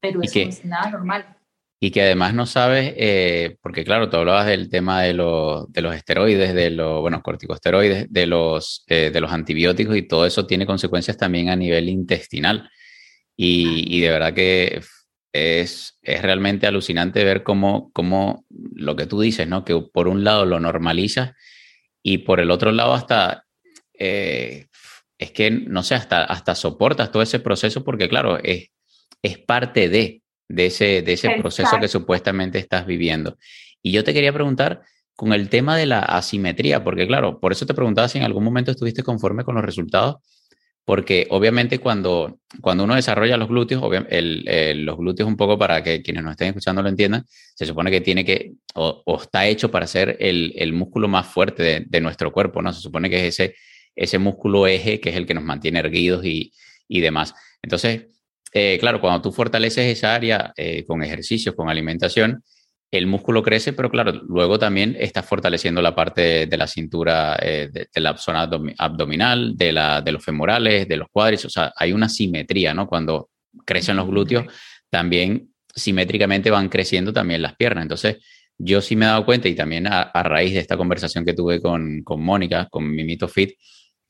pero eso no es nada normal. Y que además no sabes, eh, porque claro, tú hablabas del tema de, de los esteroides, de los, bueno, corticosteroides, de los, eh, de los antibióticos y todo eso tiene consecuencias también a nivel intestinal. Y, y de verdad que es, es realmente alucinante ver cómo, cómo lo que tú dices, ¿no? Que por un lado lo normalizas y por el otro lado hasta, eh, es que, no sé, hasta, hasta soportas todo ese proceso porque, claro, es, es parte de, de ese, de ese proceso que supuestamente estás viviendo. Y yo te quería preguntar con el tema de la asimetría, porque claro, por eso te preguntaba si en algún momento estuviste conforme con los resultados, porque obviamente cuando, cuando uno desarrolla los glúteos, los glúteos un poco para que quienes nos estén escuchando lo entiendan, se supone que tiene que, o, está hecho para ser el, el músculo más fuerte de, nuestro cuerpo, ¿no? Se supone que es ese, ese músculo eje que es el que nos mantiene erguidos y, y demás. Entonces, eh, claro, cuando tú fortaleces esa área eh, con ejercicios, con alimentación, el músculo crece, pero claro, luego también estás fortaleciendo la parte de, la cintura, eh, de, la zona abdominal, de, la, de los femorales, de los cuádriceps, o sea, hay una simetría, ¿no? Cuando crecen los glúteos, también simétricamente van creciendo también las piernas. Entonces, yo sí me he dado cuenta y también a, raíz de esta conversación que tuve con, con Mónica, con Mimito Fit,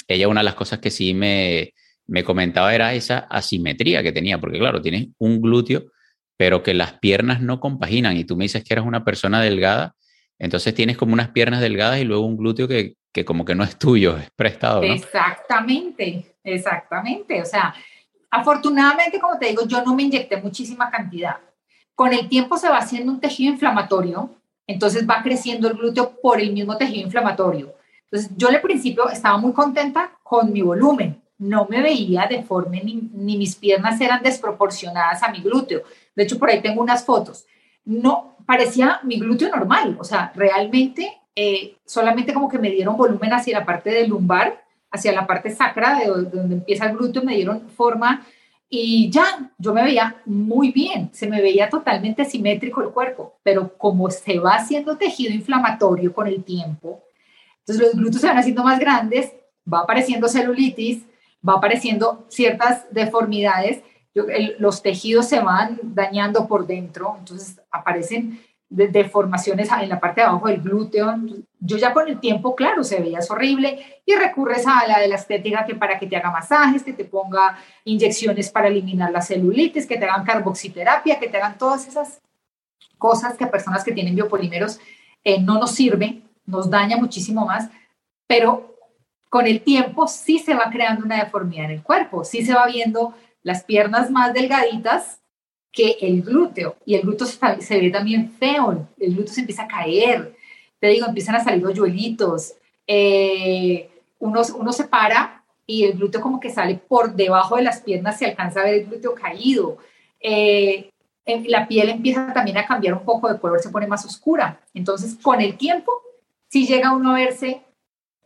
ella una de las cosas que sí me, me comentaba era esa asimetría que tenía, porque claro, tienes un glúteo pero que las piernas no compaginan y tú me dices que eres una persona delgada, entonces tienes como unas piernas delgadas y luego un glúteo que, que como que no es tuyo, es prestado. ¿no? Exactamente, exactamente. O sea, afortunadamente, como te digo, yo no me inyecté muchísima cantidad. Con el tiempo se va haciendo un tejido inflamatorio, entonces va creciendo el glúteo por el mismo tejido inflamatorio. Entonces, yo al principio estaba muy contenta con mi volumen, no me veía deforme ni, ni mis piernas eran desproporcionadas a mi glúteo. De hecho, por ahí tengo unas fotos. No, parecía mi glúteo normal, o sea, realmente eh, solamente como que me dieron volumen hacia la parte del lumbar, hacia la parte sacra, de donde empieza el glúteo, me dieron forma y ya, yo me veía muy bien, se me veía totalmente simétrico el cuerpo, pero como se va haciendo tejido inflamatorio con el tiempo, entonces los glúteos se van haciendo más grandes, va apareciendo celulitis, va apareciendo ciertas deformidades los tejidos se van dañando por dentro, entonces aparecen deformaciones en la parte de abajo del glúteo. Yo ya con el tiempo, claro, se veía horrible y recurres a la de la estética que para que te haga masajes, que te ponga inyecciones para eliminar la celulitis, que te hagan carboxiterapia, que te hagan todas esas cosas que a personas que tienen biopolímeros eh, no nos sirve, nos daña muchísimo más, pero con el tiempo sí se va creando una deformidad en el cuerpo, sí se va viendo las piernas más delgaditas que el glúteo. Y el glúteo se, ve también feo, el glúteo se empieza a caer. Te digo, empiezan a salir hoyuelitos. Eh, uno, uno se para y el glúteo como que sale por debajo de las piernas, se alcanza a ver el glúteo caído. Eh, la piel empieza también a cambiar un poco de color, se pone más oscura. Entonces, con el tiempo, sí llega uno a verse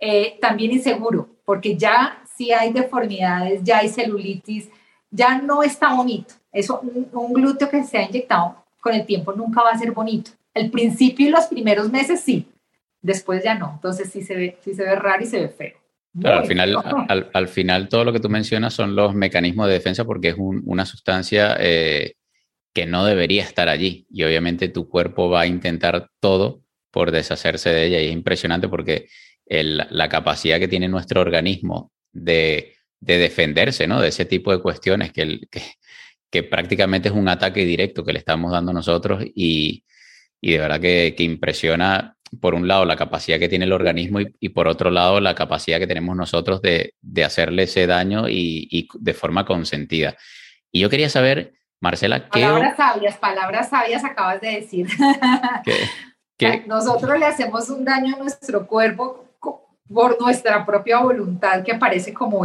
eh, también inseguro, porque ya sí hay deformidades, ya hay celulitis, ya no está bonito. Eso, un, glúteo que se ha inyectado con el tiempo nunca va a ser bonito. El principio y los primeros meses sí, después ya no. Entonces sí se ve, sí se ve raro y se ve feo. al final, al, final todo lo que tú mencionas son los mecanismos de defensa porque es una sustancia eh, que no debería estar allí y obviamente tu cuerpo va a intentar todo por deshacerse de ella y es impresionante porque la capacidad que tiene nuestro organismo de de defenderse, ¿no? De ese tipo de cuestiones que, que, prácticamente es un ataque directo que le estamos dando nosotros y, de verdad que, impresiona, por un lado, la capacidad que tiene el organismo y, por otro lado, la capacidad que tenemos nosotros de, hacerle ese daño y, de forma consentida. Y yo quería saber, Marcela, ¿qué... Palabras sabias, palabras sabias acabas de decir. Nosotros le hacemos un daño a nuestro cuerpo por nuestra propia voluntad que parece como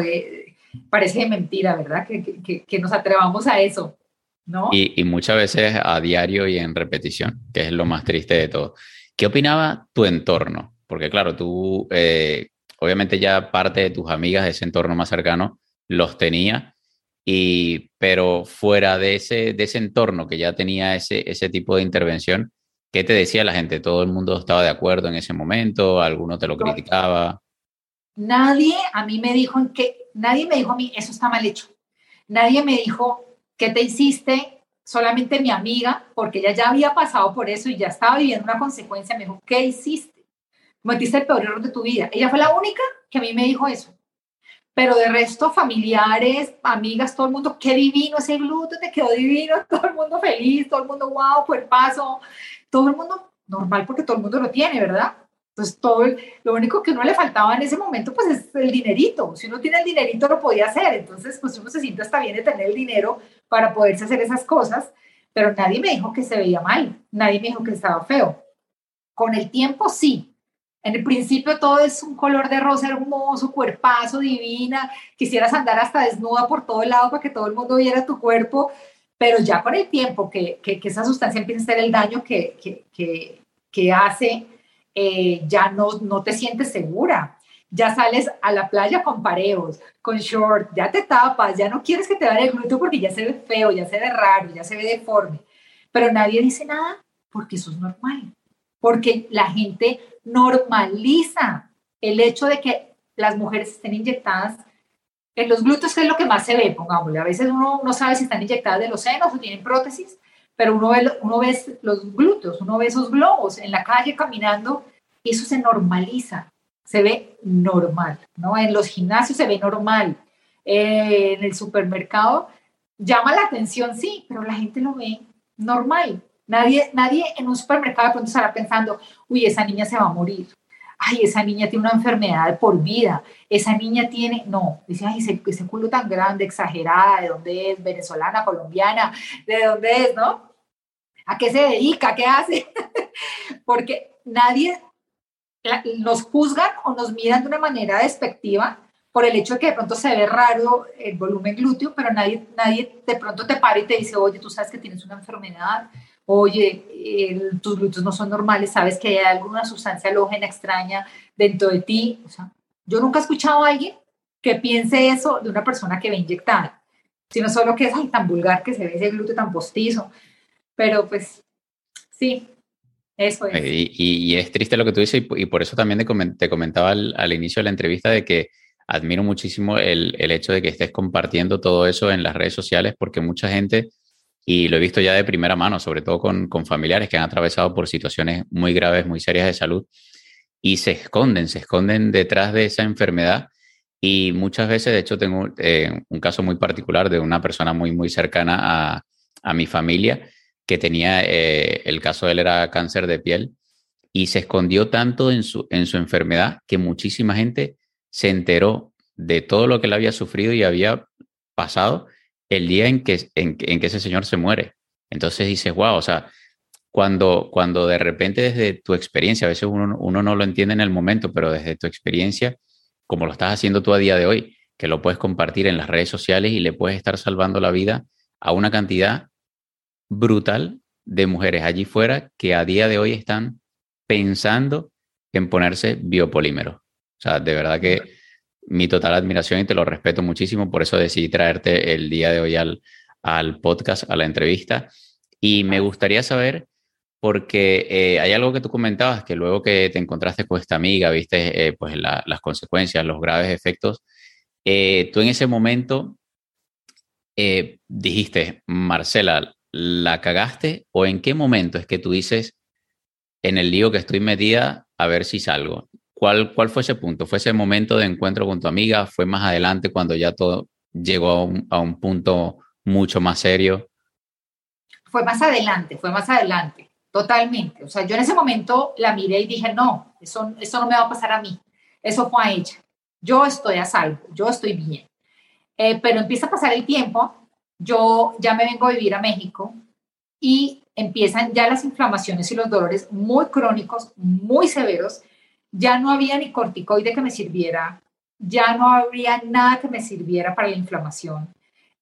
parece mentira, ¿verdad? Que, que, nos atrevamos a eso, ¿no? Y, y, muchas veces a diario y en repetición, que es lo más triste de todo. ¿Qué opinaba tu entorno? Porque claro, tú, eh, obviamente ya parte de tus amigas de ese entorno más cercano los tenía, y, pero fuera de ese, de ese entorno que ya tenía ese, ese tipo de intervención, ¿qué te decía la gente? ¿Todo el mundo estaba de acuerdo en ese momento? ¿Alguno te lo criticaba? Nadie a mí me dijo que nadie me dijo a mí, eso está mal hecho. Nadie me dijo, ¿qué te hiciste? Solamente mi amiga, porque ella ya había pasado por eso y ya estaba viviendo una consecuencia, me dijo, ¿qué hiciste? Cometiste el peor error de tu vida. Ella fue la única que a mí me dijo eso. pero de resto, familiares, amigas, todo el mundo, qué divino ese glúteo, te quedó divino, todo el mundo feliz, todo el mundo, wow, paso, todo el mundo normal porque todo el mundo lo tiene, ¿verdad? Entonces, todo lo único que uno le faltaba en ese momento, pues es el dinerito. Si uno tiene el dinerito, lo podía hacer. Entonces, pues uno se siente hasta bien de tener el dinero para poderse hacer esas cosas, pero nadie me dijo que se veía mal, nadie me dijo que estaba feo. Con el tiempo, sí, en el principio todo es un color de rosa hermoso, cuerpazo, divina. Quisieras andar hasta desnuda por todo el lado para que todo el mundo viera tu cuerpo, pero ya con el tiempo que, que, esa sustancia empieza a hacer el daño que, que, que hace, eh, ya no, no te sientes segura. Ya sales a la playa con pareos, con short, ya te tapas, ya no quieres que te vea el glúteo porque ya se ve feo, ya se ve raro, ya se ve deforme. Pero nadie dice nada porque eso es normal porque la gente normaliza el hecho de que las mujeres estén inyectadas en los glúteos, que es lo que más se ve, pongámosle. A veces uno no sabe si están inyectadas de los senos o tienen prótesis, pero uno ve, uno ve los glúteos, uno ve esos globos en la calle caminando, y eso se normaliza, se ve normal, ¿no? En los gimnasios se ve normal, eh, en el supermercado llama la atención, sí, pero la gente lo ve normal. Nadie, nadie en un supermercado de pronto estará pensando, uy, esa niña se va a morir. Ay, esa niña tiene una enfermedad por vida. Esa niña tiene, no, dice, ay, ese, ese culo tan grande, exagerada, ¿de dónde es? Venezolana, colombiana, ¿de dónde es, no? ¿A qué se dedica? ¿Qué hace? Porque nadie nos juzgan o nos miran de una manera despectiva por el hecho de que de pronto se ve raro el volumen glúteo, pero nadie, nadie de pronto te para y te dice, oye, tú sabes que tienes una enfermedad, oye, tus glúteos no son normales, sabes que hay alguna sustancia halógena extraña dentro de ti. O sea, yo nunca he escuchado a alguien que piense eso de una persona que ve inyectada, sino solo que es tan vulgar que se ve ese glúteo tan postizo. Pero pues, sí, eso es. Y, es triste lo que tú dices y, por eso también te comentaba al, inicio de la entrevista de que admiro muchísimo el, el hecho de que estés compartiendo todo eso en las redes sociales porque mucha gente y lo he visto ya de primera mano, sobre todo con, con, familiares que han atravesado por situaciones muy graves, muy serias de salud, y se esconden, se esconden detrás de esa enfermedad. Y muchas veces, de hecho, tengo eh, un caso muy particular de una persona muy, muy cercana a, a mi familia que tenía, eh, el caso de él era cáncer de piel, y se escondió tanto en su, en su enfermedad que muchísima gente se enteró de todo lo que él había sufrido y había pasado el día en que, en, que ese señor se muere. Entonces dices, wow, o sea, cuando, cuando de repente desde tu experiencia, a veces uno, uno no lo entiende en el momento, pero desde tu experiencia, como lo estás haciendo tú a día de hoy, que lo puedes compartir en las redes sociales y le puedes estar salvando la vida a una cantidad brutal de mujeres allí fuera que a día de hoy están pensando en ponerse biopolímero. O sea, de verdad que mi total admiración y te lo respeto muchísimo. Por eso decidí traerte el día de hoy al, al podcast, a la entrevista. Y me gustaría saber, porque eh, hay algo que tú comentabas, que luego que te encontraste con esta amiga, viste eh, pues las consecuencias, los graves efectos, eh, tú en ese momento dijiste, Marcela, ¿la cagaste? ¿O en qué momento es que tú dices, en el lío que estoy metida, a ver si salgo? ¿Cuál, ¿Cuál fue ese punto? ¿Fue ese momento de encuentro con tu amiga? ¿Fue más adelante cuando ya todo llegó a un, a un punto mucho más serio? Fue más adelante, fue más adelante, totalmente. O sea, yo en ese momento la miré y dije, no, eso, eso no me va a pasar a mí, eso fue a ella. Yo estoy a salvo, yo estoy bien. Eh, pero empieza a pasar el tiempo, yo ya me vengo a vivir a México y empiezan ya las inflamaciones y los dolores muy crónicos, muy severos, ya no había ni corticoide que me sirviera, ya no habría nada que me sirviera para la inflamación.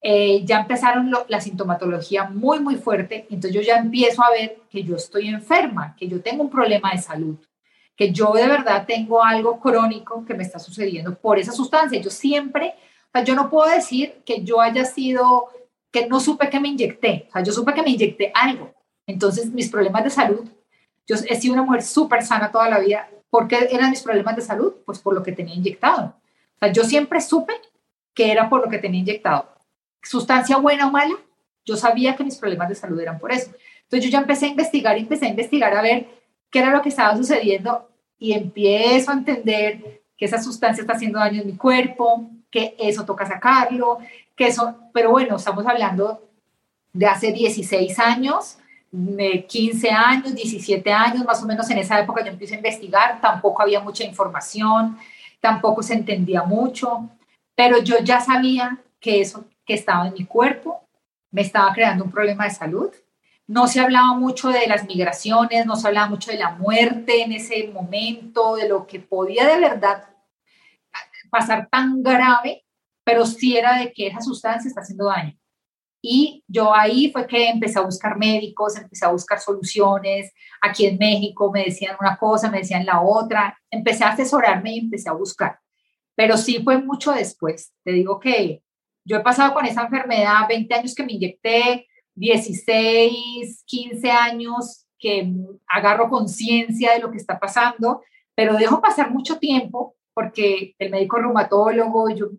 Eh, ya empezaron la sintomatología muy, muy fuerte, entonces yo ya empiezo a ver que yo estoy enferma, que yo tengo un problema de salud, que yo de verdad tengo algo crónico que me está sucediendo por esa sustancia. Yo siempre, o sea, yo no puedo decir que yo haya sido, que no supe que me inyecté, o sea, yo supe que me inyecté algo. Entonces, mis problemas de salud, yo he sido una mujer súper sana toda la vida, ¿Por qué eran mis problemas de salud? Pues por lo que tenía inyectado. O sea, yo siempre supe que era por lo que tenía inyectado. Sustancia buena o mala, yo sabía que mis problemas de salud eran por eso. Entonces yo ya empecé a investigar, empecé a investigar a ver qué era lo que estaba sucediendo y empiezo a entender que esa sustancia está haciendo daño en mi cuerpo, que eso toca sacarlo, que eso, pero bueno, estamos hablando de hace 16 años, 15 años, 17 años, más o menos en esa época yo empecé a investigar, tampoco había mucha información, tampoco se entendía mucho, pero yo ya sabía que eso que estaba en mi cuerpo me estaba creando un problema de salud. No se hablaba mucho de las migraciones, no se hablaba mucho de la muerte en ese momento, de lo que podía de verdad pasar tan grave, pero sí era de que esa sustancia está haciendo daño. Y yo ahí fue que empecé a buscar médicos, empecé a buscar soluciones. Aquí en México me decían una cosa, me decían la otra. Empecé a asesorarme y empecé a buscar. Pero sí fue mucho después. Te digo que yo he pasado con esa enfermedad 20 años que me inyecté, 16, 15 años que agarro conciencia de lo que está pasando, pero dejo pasar mucho tiempo porque el médico reumatólogo, yo,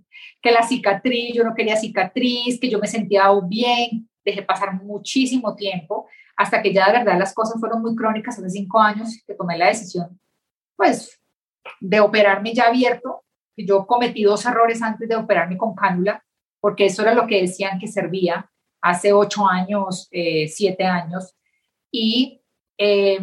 que la cicatriz, yo no quería cicatriz, que yo me sentía bien, dejé pasar muchísimo tiempo hasta que ya de verdad las cosas fueron muy crónicas hace cinco años que tomé la decisión, pues, de operarme ya abierto. Yo cometí dos errores antes de operarme con cánula, porque eso era lo que decían que servía hace ocho años, eh, siete años. Y eh,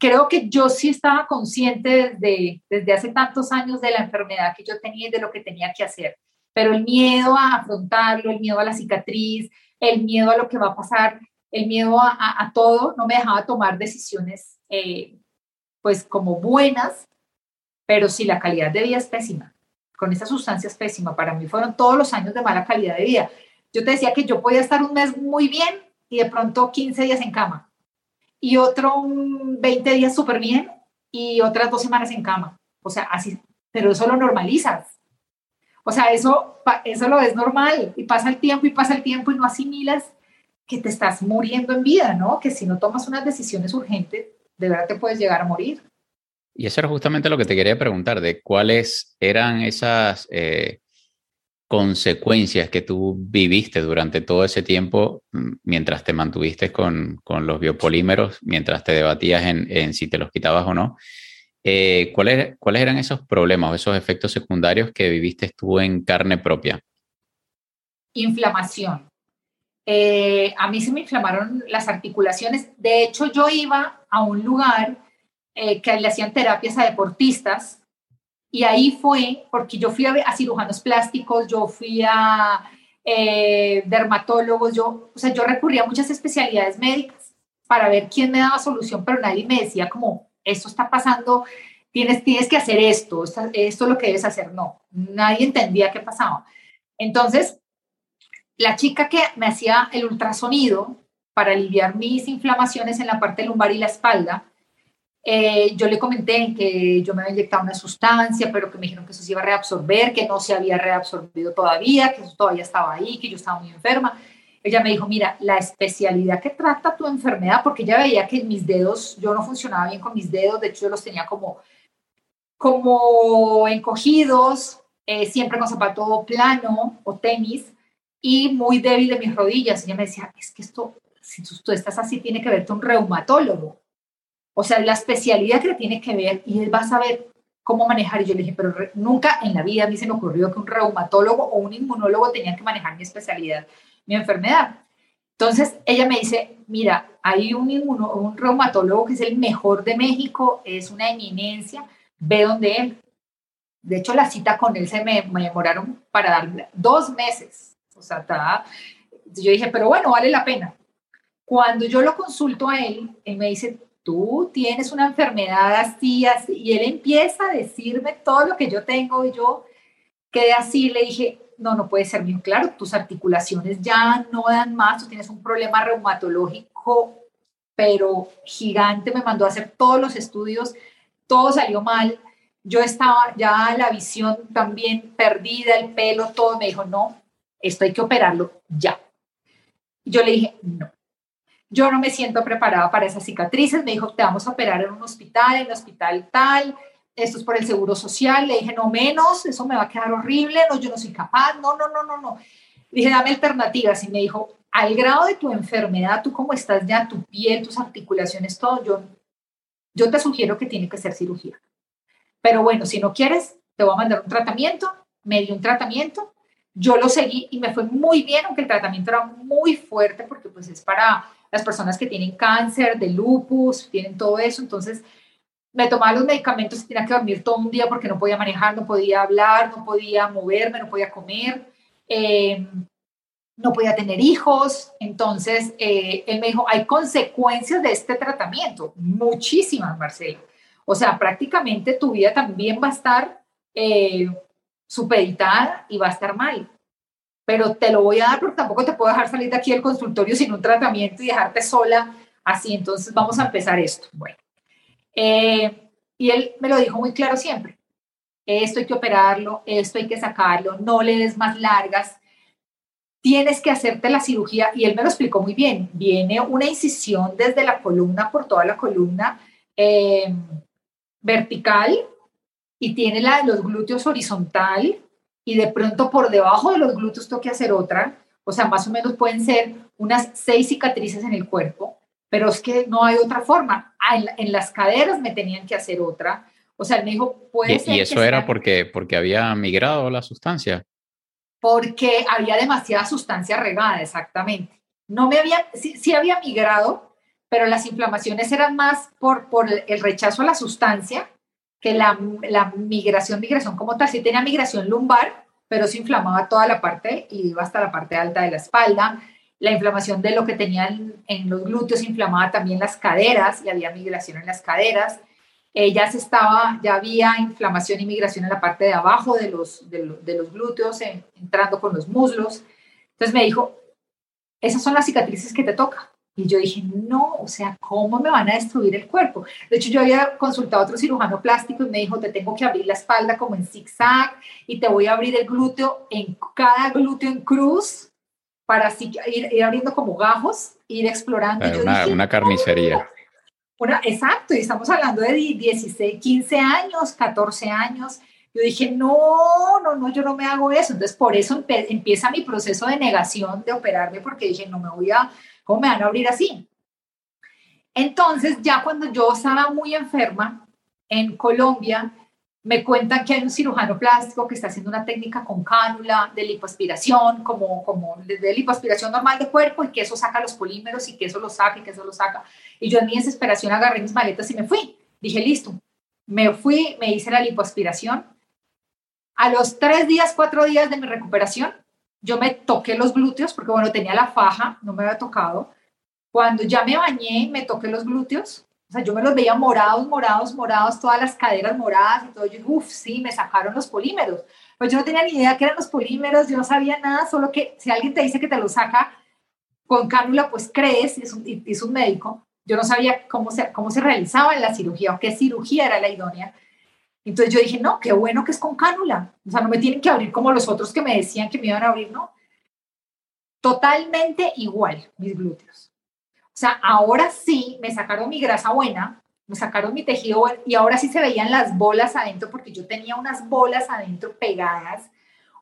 creo que yo sí estaba consciente desde, desde hace tantos años de la enfermedad que yo tenía y de lo que tenía que hacer, pero el miedo a afrontarlo, el miedo a la cicatriz, el miedo a lo que va a pasar, el miedo a, a, todo, no me dejaba tomar decisiones eh, pues como buenas, pero sí la calidad de vida es pésima. Con esta sustancia es pésima. Para mí fueron todos los años de mala calidad de vida. Yo te decía que yo podía estar un mes muy bien y de pronto 15 días en cama y otro 20 días súper bien y otras dos semanas en cama. O sea, así, pero eso lo normalizas. O sea, eso, eso lo es normal y pasa el tiempo y pasa el tiempo y no asimilas que te estás muriendo en vida, ¿no? Que si no tomas unas decisiones urgentes, de verdad te puedes llegar a morir. Y eso era justamente lo que te quería preguntar, de cuáles eran esas eh, consecuencias que tú viviste durante todo ese tiempo mm, mientras te mantuviste con, los biopolímeros, mientras te debatías en, si te los quitabas o no. Eh, ¿cuáles, ¿Cuáles eran esos problemas o esos efectos secundarios que viviste tú en carne propia? Inflamación. Eh, a mí se me inflamaron las articulaciones. De hecho, yo iba a un lugar eh, que le hacían terapias a deportistas y ahí fue, porque yo fui a, cirujanos plásticos, yo fui a eh, dermatólogos, yo, o sea, yo recurría a muchas especialidades médicas para ver quién me daba solución, pero nadie me decía como, esto está pasando, tienes, tienes que hacer esto, esto, esto es lo que debes hacer. No, nadie entendía qué pasaba. Entonces, la chica que me hacía el ultrasonido para aliviar mis inflamaciones en la parte lumbar y la espalda, eh, yo le comenté que yo me había inyectado una sustancia, pero que me dijeron que eso se iba a reabsorber, que no se había reabsorbido todavía, que eso todavía estaba ahí, que yo estaba muy enferma. Ella me dijo, mira, la especialidad que trata tu enfermedad, porque ella veía que mis dedos, yo no funcionaba bien con mis dedos, de hecho yo los tenía como, como encogidos, eh, siempre con zapato plano o tenis, y muy débil de mis rodillas. Y ella me decía, es que esto, si tú estás así, tiene que verte un reumatólogo. O sea, la especialidad que tiene que ver y él va a saber cómo manejar. Y yo le dije, pero nunca en la vida a mí se me ocurrió que un reumatólogo o un inmunólogo tenían que manejar mi especialidad, mi enfermedad. Entonces ella me dice, mira, hay un, un reumatólogo que es el mejor de México, es una eminencia, ve donde él. De hecho, la cita con él se me, me demoraron para dar dos meses. O sea, yo dije, pero bueno, vale la pena. Cuando yo lo consulto a él, él me dice, tú tienes una enfermedad así, así, y él empieza a decirme todo lo que yo tengo y yo quedé así, le dije, no, no puede ser bien claro, tus articulaciones ya no dan más, tú tienes un problema reumatológico, pero gigante, me mandó a hacer todos los estudios, todo salió mal, yo estaba ya la visión también perdida, el pelo, todo, me dijo, no, esto hay que operarlo ya. Yo le dije, no, yo no me siento preparada para esas cicatrices, me dijo, te vamos a operar en un hospital, en un hospital tal, esto es por el seguro social, le dije, no menos, eso me va a quedar horrible, no, yo no soy capaz, no, no, no, no, no. Dije, dame alternativas y me dijo, al grado de tu enfermedad, tú cómo estás ya, tu piel, tus articulaciones, todo, yo, yo te sugiero que tiene que ser cirugía. Pero bueno, si no quieres, te voy a mandar un tratamiento me dio un tratamiento, yo lo seguí y me fue muy bien, aunque el tratamiento era muy fuerte porque pues es para las personas que tienen cáncer, de lupus, tienen todo eso, entonces me tomaba los medicamentos y tenía que dormir todo un día porque no podía manejar, no podía hablar, no podía moverme, no podía comer, eh, no podía tener hijos. Entonces, eh, él me dijo, hay consecuencias de este tratamiento, muchísimas, Marcelo. O sea, prácticamente tu vida también va a estar eh, supeditada y va a estar mal. Pero te lo voy a dar porque tampoco te puedo dejar salir de aquí del consultorio sin un tratamiento y dejarte sola así. Entonces, vamos a empezar esto. Bueno. Eh, y él me lo dijo muy claro siempre. Esto hay que operarlo, esto hay que sacarlo, no le des más largas, tienes que hacerte la cirugía. Y él me lo explicó muy bien. Viene una incisión desde la columna por toda la columna eh, vertical y tiene la de los glúteos horizontal y de pronto por debajo de los glúteos tengo que hacer otra. O sea, más o menos pueden ser unas seis cicatrices en el cuerpo pero es que no hay otra forma. Ah, en, las caderas me tenían que hacer otra. O sea, él me dijo, puede ¿Y, ser. ¿Y eso era porque, porque había migrado la sustancia? Porque había demasiada sustancia regada, exactamente. No me había, sí, sí había migrado, pero las inflamaciones eran más por, por el rechazo a la sustancia que la, la migración, migración como tal. Sí tenía migración lumbar, pero se inflamaba toda la parte y iba hasta la parte alta de la espalda la inflamación de lo que tenían en los glúteos inflamaba también las caderas y había migración en las caderas. Eh, ya se estaba, ya había inflamación y migración en la parte de abajo de los, de, los glúteos, entrando con los muslos. Entonces me dijo, esas son las cicatrices que te toca. Y yo dije, no, o sea, ¿cómo me van a destruir el cuerpo? De hecho, yo había consultado a otro cirujano plástico y me dijo, te tengo que abrir la espalda como en zigzag y te voy a abrir el glúteo en cada glúteo en cruz para así ir, abriendo como gajos, ir explorando. una, carnicería. Una, exacto, y estamos hablando de 16, 15 años, 14 años. Yo dije, no, no, no, yo no me hago eso. Entonces, por eso empieza mi proceso de negación de operarme, porque dije, no me voy a, ¿cómo me van a abrir así? Entonces, ya cuando yo estaba muy enferma en Colombia, me cuentan que hay un cirujano plástico que está haciendo una técnica con cánula de lipoaspiración, como, como de, lipoaspiración normal de cuerpo, y que eso saca los polímeros y que eso lo saca y que eso lo saca. Y yo en mi desesperación agarré mis maletas y me fui. Dije, listo. Me fui, me hice la lipoaspiración. A los tres días, cuatro días de mi recuperación, yo me toqué los glúteos, porque bueno, tenía la faja, no me había tocado. Cuando ya me bañé, me toqué los glúteos o sea, yo me los veía morados, morados, morados, todas las caderas moradas y todo. Yo, uff, sí, me sacaron los polímeros. Pues yo no tenía ni idea qué eran los polímeros, yo no sabía nada, solo que si alguien te dice que te lo saca con cánula, pues crees, y es un, es un médico. Yo no sabía cómo se, cómo se realizaba la cirugía o qué cirugía era la idónea. Entonces yo dije, no, qué bueno que es con cánula. O sea, no me tienen que abrir como los otros que me decían que me iban a abrir, no. Totalmente igual mis glúteos. O sea, ahora sí me sacaron mi grasa buena, me sacaron mi tejido y ahora sí se veían las bolas adentro porque yo tenía unas bolas adentro pegadas.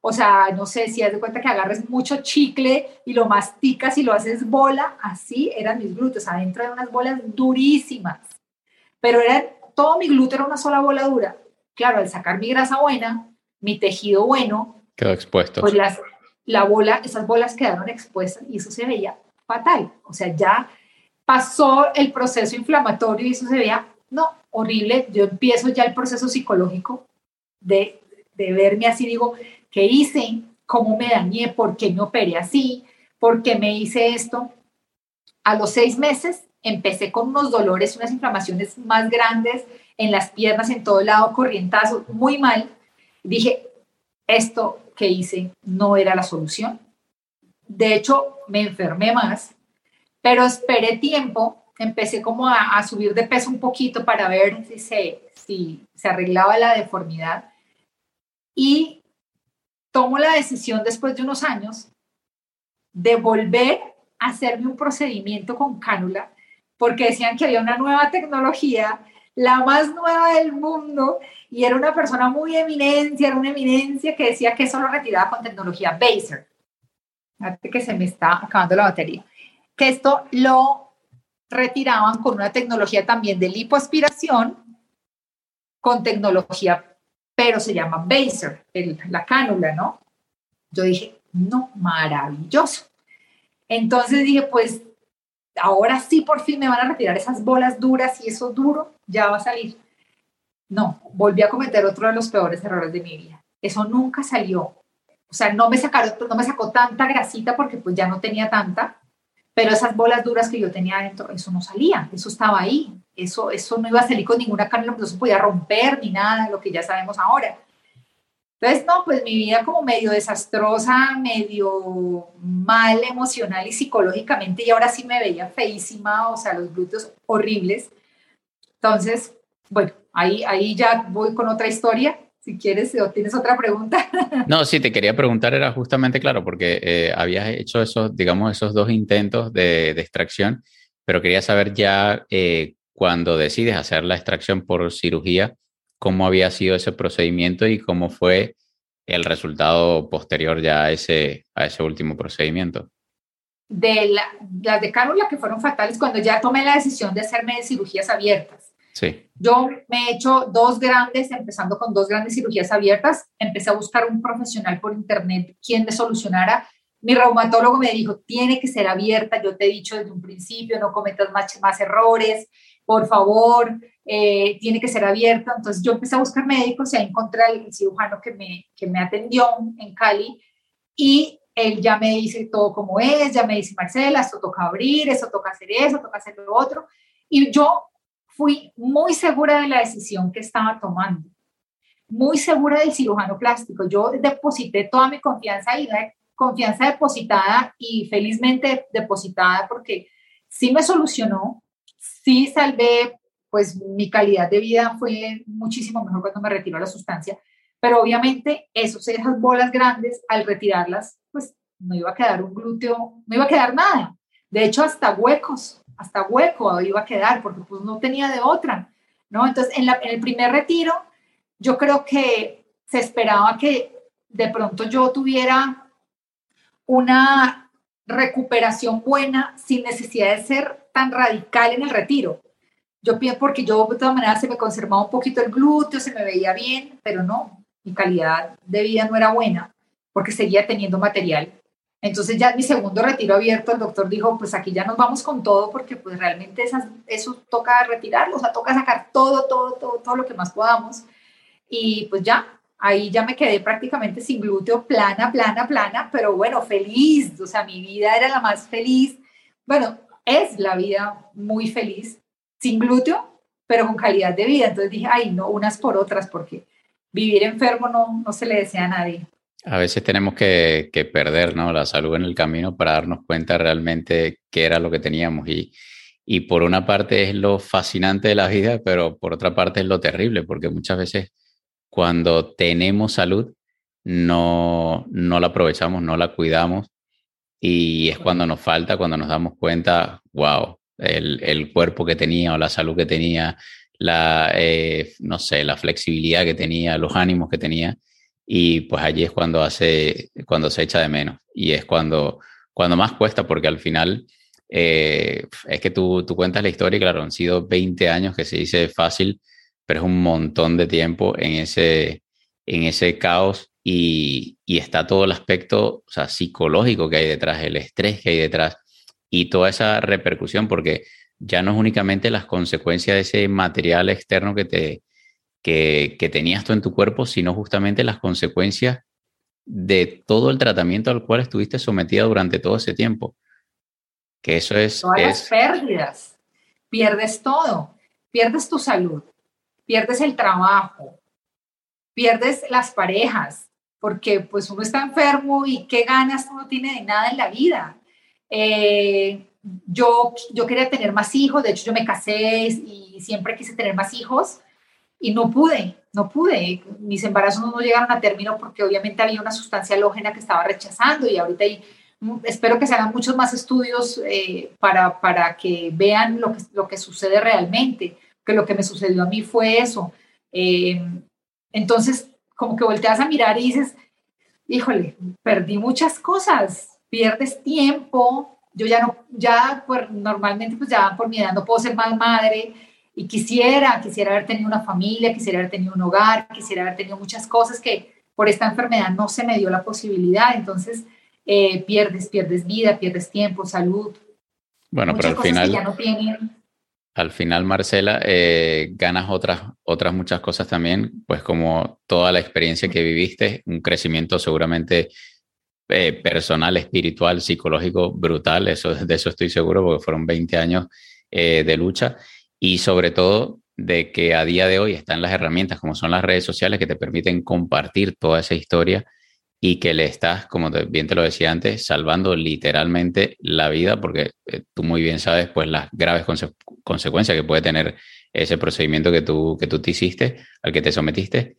O sea, no sé si das de cuenta que agarres mucho chicle y lo masticas y lo haces bola, así eran mis glúteos, adentro de unas bolas durísimas. Pero era, todo mi glúteo era una sola bola dura. Claro, al sacar mi grasa buena, mi tejido bueno, quedó expuesto. Pues las, la bola, esas bolas quedaron expuestas y eso se veía fatal. O sea, ya pasó el proceso inflamatorio y eso se veía, no, horrible. Yo empiezo ya el proceso psicológico de, de verme así, digo, ¿qué hice? ¿Cómo me dañé? ¿Por qué me operé así? ¿Por qué me hice esto? A los seis meses empecé con unos dolores, unas inflamaciones más grandes en las piernas, en todo lado, corrientazo, muy mal. Dije, esto que hice no era la solución. De hecho, me enfermé más pero esperé tiempo, empecé como a, subir de peso un poquito para ver si se, si se arreglaba la deformidad. Y tomo la decisión después de unos años de volver a hacerme un procedimiento con cánula, porque decían que había una nueva tecnología, la más nueva del mundo, y era una persona muy eminencia, era una eminencia que decía que eso lo retiraba con tecnología Baser. Fíjate que se me está acabando la batería que esto lo retiraban con una tecnología también de lipoaspiración, con tecnología pero se llama Baser, la cánula, ¿no? Yo dije, no, maravilloso. Entonces dije, pues ahora sí por fin me van a retirar esas bolas duras y eso duro ya va a salir. No, volví a cometer otro de los peores errores de mi vida. Eso nunca salió. O sea, no me sacaron, no me sacó tanta grasita porque pues ya no tenía tanta, pero esas bolas duras que yo tenía adentro, eso no salía, eso estaba ahí, eso, eso no iba a salir con ninguna cánula, no se podía romper ni nada, lo que ya sabemos ahora. Entonces, no, pues mi vida como medio desastrosa, medio mal emocional y psicológicamente, y ahora sí me veía feísima, o sea, los glúteos horribles. Entonces, bueno, ahí, ahí ya voy con otra historia. Si quieres, o tienes otra pregunta. No, sí, te quería preguntar, era justamente claro, porque eh, habías hecho esos, digamos, esos dos intentos de, extracción, pero quería saber ya eh, cuando decides hacer la extracción por cirugía, cómo había sido ese procedimiento y cómo fue el resultado posterior ya a ese, a ese último procedimiento. De las de cánula que fueron fatales cuando ya tomé la decisión de hacerme cirugías abiertas. Sí. Yo me he hecho dos grandes, empezando con dos grandes cirugías abiertas. Empecé a buscar un profesional por internet quien me solucionara. Mi reumatólogo me dijo, tiene que ser abierta. Yo te he dicho desde un principio, no cometas más, más errores por favor, eh, tiene que ser abierto. Entonces yo empecé a buscar médicos y ahí encontré al cirujano que me, que me atendió en Cali y él ya me dice todo como es, ya me dice, Marcela, esto toca abrir, eso toca hacer eso, toca hacer lo otro. Y yo fui muy segura de la decisión que estaba tomando, muy segura del cirujano plástico. Yo deposité toda mi confianza y la confianza depositada y felizmente depositada porque sí me solucionó, sí salvé, pues mi calidad de vida fue muchísimo mejor cuando me retiró la sustancia, pero obviamente esos, esas bolas grandes, al retirarlas, pues no iba a quedar un glúteo, no iba a quedar nada. De hecho, hasta huecos, hasta hueco iba a quedar, porque pues no tenía de otra, ¿no? Entonces, en, en el primer retiro, yo creo que se esperaba que de pronto yo tuviera una recuperación buena sin necesidad de ser tan radical en el retiro. Yo pienso porque yo de todas maneras se me conservaba un poquito el glúteo, se me veía bien, pero no, mi calidad de vida no era buena porque seguía teniendo material. Entonces ya mi segundo retiro abierto, el doctor dijo, pues aquí ya nos vamos con todo porque pues realmente esas, eso toca retirarlo, o sea, toca sacar todo, todo, todo, todo lo que más podamos. Y pues ya, ahí ya me quedé prácticamente sin glúteo, plana, plana, plana, pero bueno, feliz, o sea, mi vida era la más feliz. Bueno, es la vida muy feliz, sin glúteo, pero con calidad de vida. Entonces dije, ay, no, unas por otras, porque vivir enfermo no, no se le desea a nadie. A veces tenemos que, que perder ¿no? la salud en el camino para darnos cuenta realmente qué era lo que teníamos. Y, y por una parte es lo fascinante de la vida, pero por otra parte es lo terrible, porque muchas veces cuando tenemos salud no, no la aprovechamos, no la cuidamos y es cuando nos falta, cuando nos damos cuenta, wow, el, cuerpo que tenía o la salud que tenía, la, eh, no sé, la flexibilidad que tenía, los ánimos que tenía. Y pues allí es cuando, hace, cuando se echa de menos. Y es cuando, cuando más cuesta, porque al final eh, es que tú, tú cuentas la historia y claro, han sido 20 años que se dice fácil, pero es un montón de tiempo en ese, en ese caos y, está todo el aspecto o sea, psicológico que hay detrás, el estrés que hay detrás y toda esa repercusión, porque ya no es únicamente las consecuencias de ese material externo que, te, que, que tenías tú en tu cuerpo, sino justamente las consecuencias de todo el tratamiento al cual estuviste sometida durante todo ese tiempo. Que eso es... Todas las pérdidas. Pierdes todo. Pierdes tu salud, pierdes el trabajo, pierdes las parejas, porque pues uno está enfermo y qué ganas uno tiene de nada en la vida. Eh, yo, yo quería tener más hijos, de hecho yo me casé y siempre quise tener más hijos y no pude, no pude. Mis embarazos no llegaron a término porque obviamente había una sustancia halógena que estaba rechazando y ahorita espero que se hagan muchos más estudios eh, para, para que vean lo que, lo que sucede realmente, que lo que me sucedió a mí fue eso. Eh, entonces, como que volteas a mirar y dices, híjole, perdí muchas cosas, pierdes tiempo, yo ya no, ya pues, normalmente pues ya por mi edad no puedo ser más madre y quisiera, quisiera haber tenido una familia, quisiera haber tenido un hogar, quisiera haber tenido muchas cosas que por esta enfermedad no se me dio la posibilidad. Entonces, eh, pierdes, pierdes vida, pierdes tiempo, salud. Bueno, pero al final... Al final, Marcela, eh, ganas otras, otras muchas cosas también, pues como toda la experiencia que viviste, un crecimiento seguramente eh, personal, espiritual, psicológico brutal, eso, de eso estoy seguro, porque fueron 20 años de lucha y sobre todo de que a día de hoy están las herramientas como son las redes sociales que te permiten compartir toda esa historia y que le estás, como bien te lo decía antes, salvando literalmente la vida, porque eh, tú muy bien sabes pues las graves consecuencias que puede tener ese procedimiento que tú, que tú te hiciste, al que te sometiste,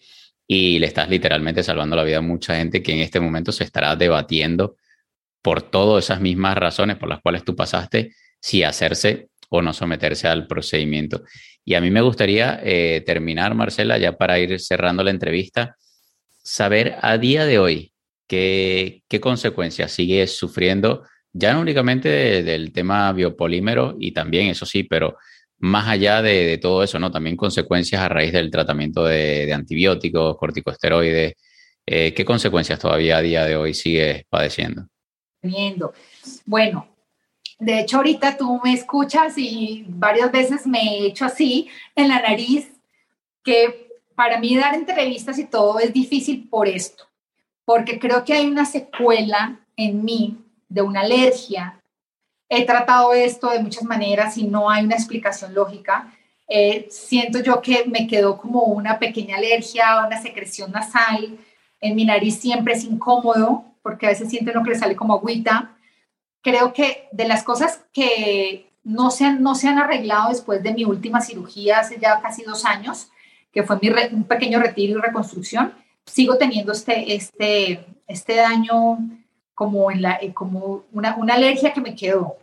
y le estás literalmente salvando la vida a mucha gente que en este momento se estará debatiendo por todas esas mismas razones por las cuales tú pasaste, si hacerse o no someterse al procedimiento. Y a mí me gustaría eh, terminar, Marcela, ya para ir cerrando la entrevista, saber a día de hoy qué, qué consecuencias sigue sufriendo, ya no únicamente del tema biopolímero y también, eso sí, pero más allá de, todo eso, ¿no? También consecuencias a raíz del tratamiento de, antibióticos, corticosteroides. Eh, ¿Qué consecuencias todavía a día de hoy sigue padeciendo? Bueno, de hecho, ahorita tú me escuchas y varias veces me he hecho así en la nariz, que para mí dar entrevistas y todo es difícil por esto, porque creo que hay una secuela en mí de una alergia. He tratado esto de muchas maneras y no hay una explicación lógica. Eh, siento yo que me quedó como una pequeña alergia, una secreción nasal. En mi nariz siempre es incómodo porque a veces siento que le sale como agüita creo que de las cosas que no se han, no se han arreglado después de mi última cirugía hace ya casi dos años, que fue mi un pequeño retiro y reconstrucción, sigo teniendo este, este, este daño como, en la, eh, como una, una alergia que me quedó.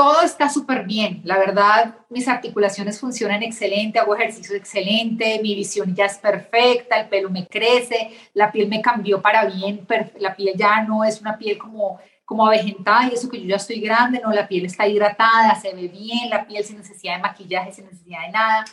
Todo está súper bien, la verdad, mis articulaciones funcionan excelente, hago ejercicio excelente, mi visión ya es perfecta, el pelo me crece, la piel me cambió para bien, la piel ya no es una piel como como avejentada y eso que yo ya estoy grande, no, la piel está hidratada, se ve bien, la piel sin necesidad de maquillaje, sin necesidad de nada.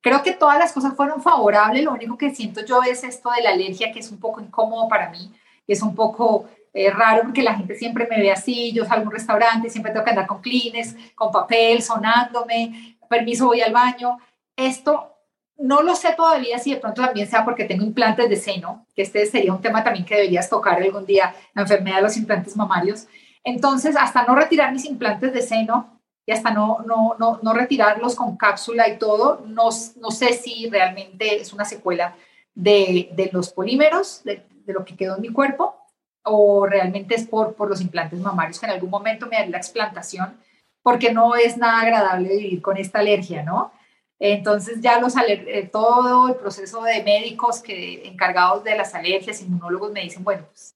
Creo que todas las cosas fueron favorables, lo único que siento yo es esto de la alergia que es un poco incómodo para mí, es un poco eh, raro porque la gente siempre me ve así, yo salgo a un restaurante, siempre tengo que andar con clines, con papel, sonándome, permiso, voy al baño. Esto no lo sé todavía si de pronto también sea porque tengo implantes de seno, que este sería un tema también que deberías tocar algún día, la enfermedad de los implantes mamarios. Entonces, hasta no retirar mis implantes de seno y hasta no, no, no, no retirarlos con cápsula y todo, no, no sé si realmente es una secuela de, de los polímeros, de, de, lo que quedó en mi cuerpo, o realmente es por, por los implantes mamarios, que en algún momento me haré la explantación, porque no es nada agradable vivir con esta alergia, ¿no? Entonces ya los eh, todo el proceso de médicos que encargados de las alergias, inmunólogos me dicen, bueno, pues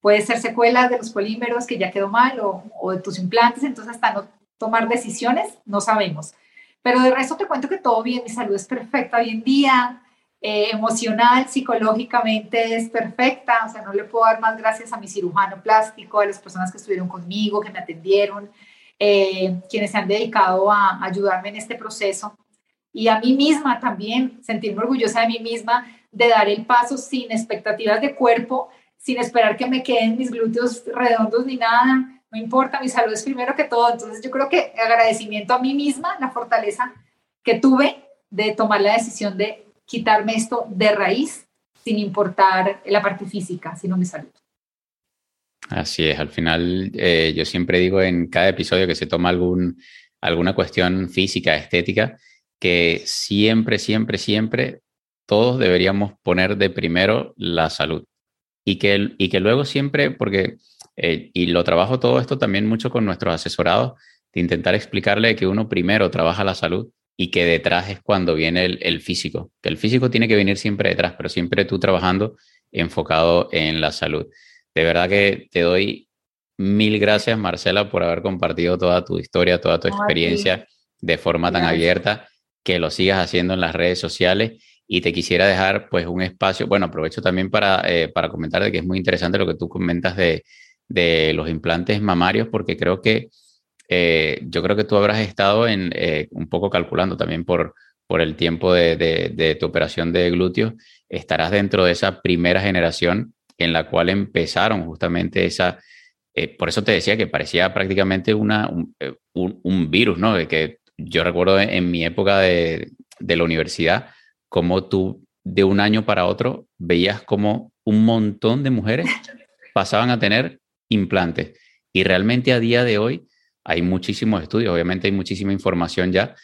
puede ser secuelas de los polímeros que ya quedó mal o, o, de tus implantes, entonces hasta no tomar decisiones no sabemos. Pero de resto te cuento que todo bien, mi salud es perfecta hoy en día, eh, emocional, psicológicamente es perfecta, o sea, no le puedo dar más gracias a mi cirujano plástico, a las personas que estuvieron conmigo, que me atendieron, eh, quienes se han dedicado a ayudarme en este proceso y a mí misma también, sentirme orgullosa de mí misma, de dar el paso sin expectativas de cuerpo, sin esperar que me queden mis glúteos redondos ni nada, no importa, mi salud es primero que todo. Entonces yo creo que agradecimiento a mí misma, la fortaleza que tuve de tomar la decisión de quitarme esto de raíz, sin importar la parte física, sino mi salud. Así es, al final eh, yo siempre digo en cada episodio que se toma algún, alguna cuestión física, estética, que siempre, siempre, siempre todos deberíamos poner de primero la salud. Y que, y que luego siempre, porque, eh, y lo trabajo todo esto también mucho con nuestros asesorados, de intentar explicarle que uno primero trabaja la salud y que detrás es cuando viene el, el físico, que el físico tiene que venir siempre detrás, pero siempre tú trabajando enfocado en la salud. De verdad que te doy mil gracias, Marcela, por haber compartido toda tu historia, toda tu experiencia de forma tan abierta que lo sigas haciendo en las redes sociales. Y te quisiera dejar pues un espacio, bueno, aprovecho también para, eh, para comentar de que es muy interesante lo que tú comentas de, de los implantes mamarios porque creo que eh, yo creo que tú habrás estado en, eh, un poco calculando también por, por el tiempo de, de, tu operación de glúteos, estarás dentro de esa primera generación en la cual empezaron justamente esa, por eso te decía que parecía prácticamente una, un, un, virus, ¿no? De que yo recuerdo en, mi época de, de la universidad, como tú de un año para otro veías como un montón de mujeres pasaban a tener implantes. Y realmente a día de hoy hay muchísimos estudios, obviamente hay muchísima información ya,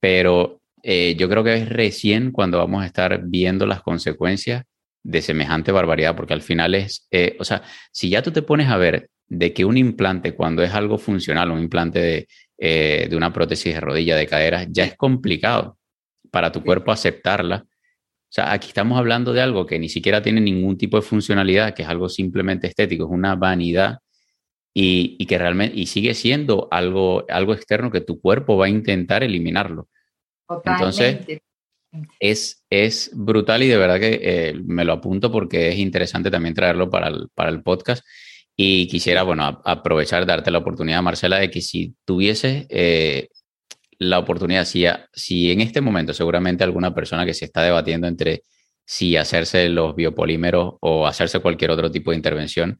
pero eh, yo creo que es recién cuando vamos a estar viendo las consecuencias de semejante barbaridad, porque al final es, eh, o sea, si ya tú te pones a ver de que un implante, cuando es algo funcional, un implante de, eh, de una prótesis de rodilla, de cadera, ya es complicado para tu cuerpo aceptarla. O sea, aquí estamos hablando de algo que ni siquiera tiene ningún tipo de funcionalidad, que es algo simplemente estético, es una vanidad y, que realmente y sigue siendo algo, algo externo que tu cuerpo va a intentar eliminarlo. Entonces, es, es brutal y de verdad que eh, me lo apunto porque es interesante también traerlo para el, para el podcast. Y quisiera, bueno, aprovechar, darte la oportunidad, Marcela, de que si tuvieses eh, la oportunidad, si, si en este momento seguramente alguna persona que se está debatiendo entre si hacerse los biopolímeros o hacerse cualquier otro tipo de intervención,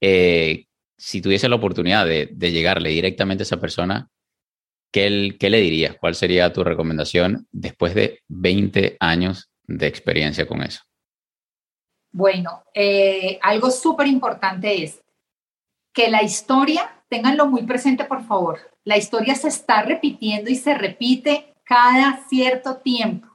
eh, si tuviese la oportunidad de, llegarle directamente a esa persona, ¿qué, ¿qué, le dirías? ¿Cuál sería tu recomendación después de 20 años de experiencia con eso? Bueno, eh, algo súper importante es que la historia, tenganlo muy presente por favor, la historia se está repitiendo y se repite cada cierto tiempo.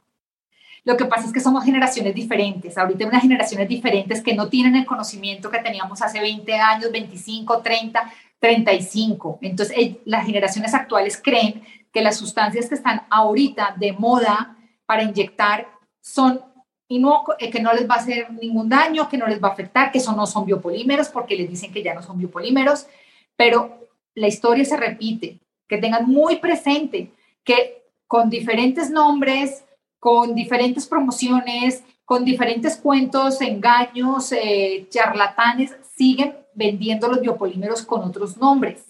Lo que pasa es que somos generaciones diferentes. Ahorita hay unas generaciones diferentes que no tienen el conocimiento que teníamos hace 20 años, 25, 30, 35. Entonces, eh, las generaciones actuales creen que las sustancias que están ahorita de moda para inyectar son eh, que no les va a hacer ningún daño, que no les va a afectar, que eso no son biopolímeros porque les dicen que ya no son biopolímeros, pero la historia se repite, que tengan muy presente que con diferentes nombres, con diferentes promociones, con diferentes cuentos, engaños, eh, charlatanes, siguen vendiendo los biopolímeros con otros nombres.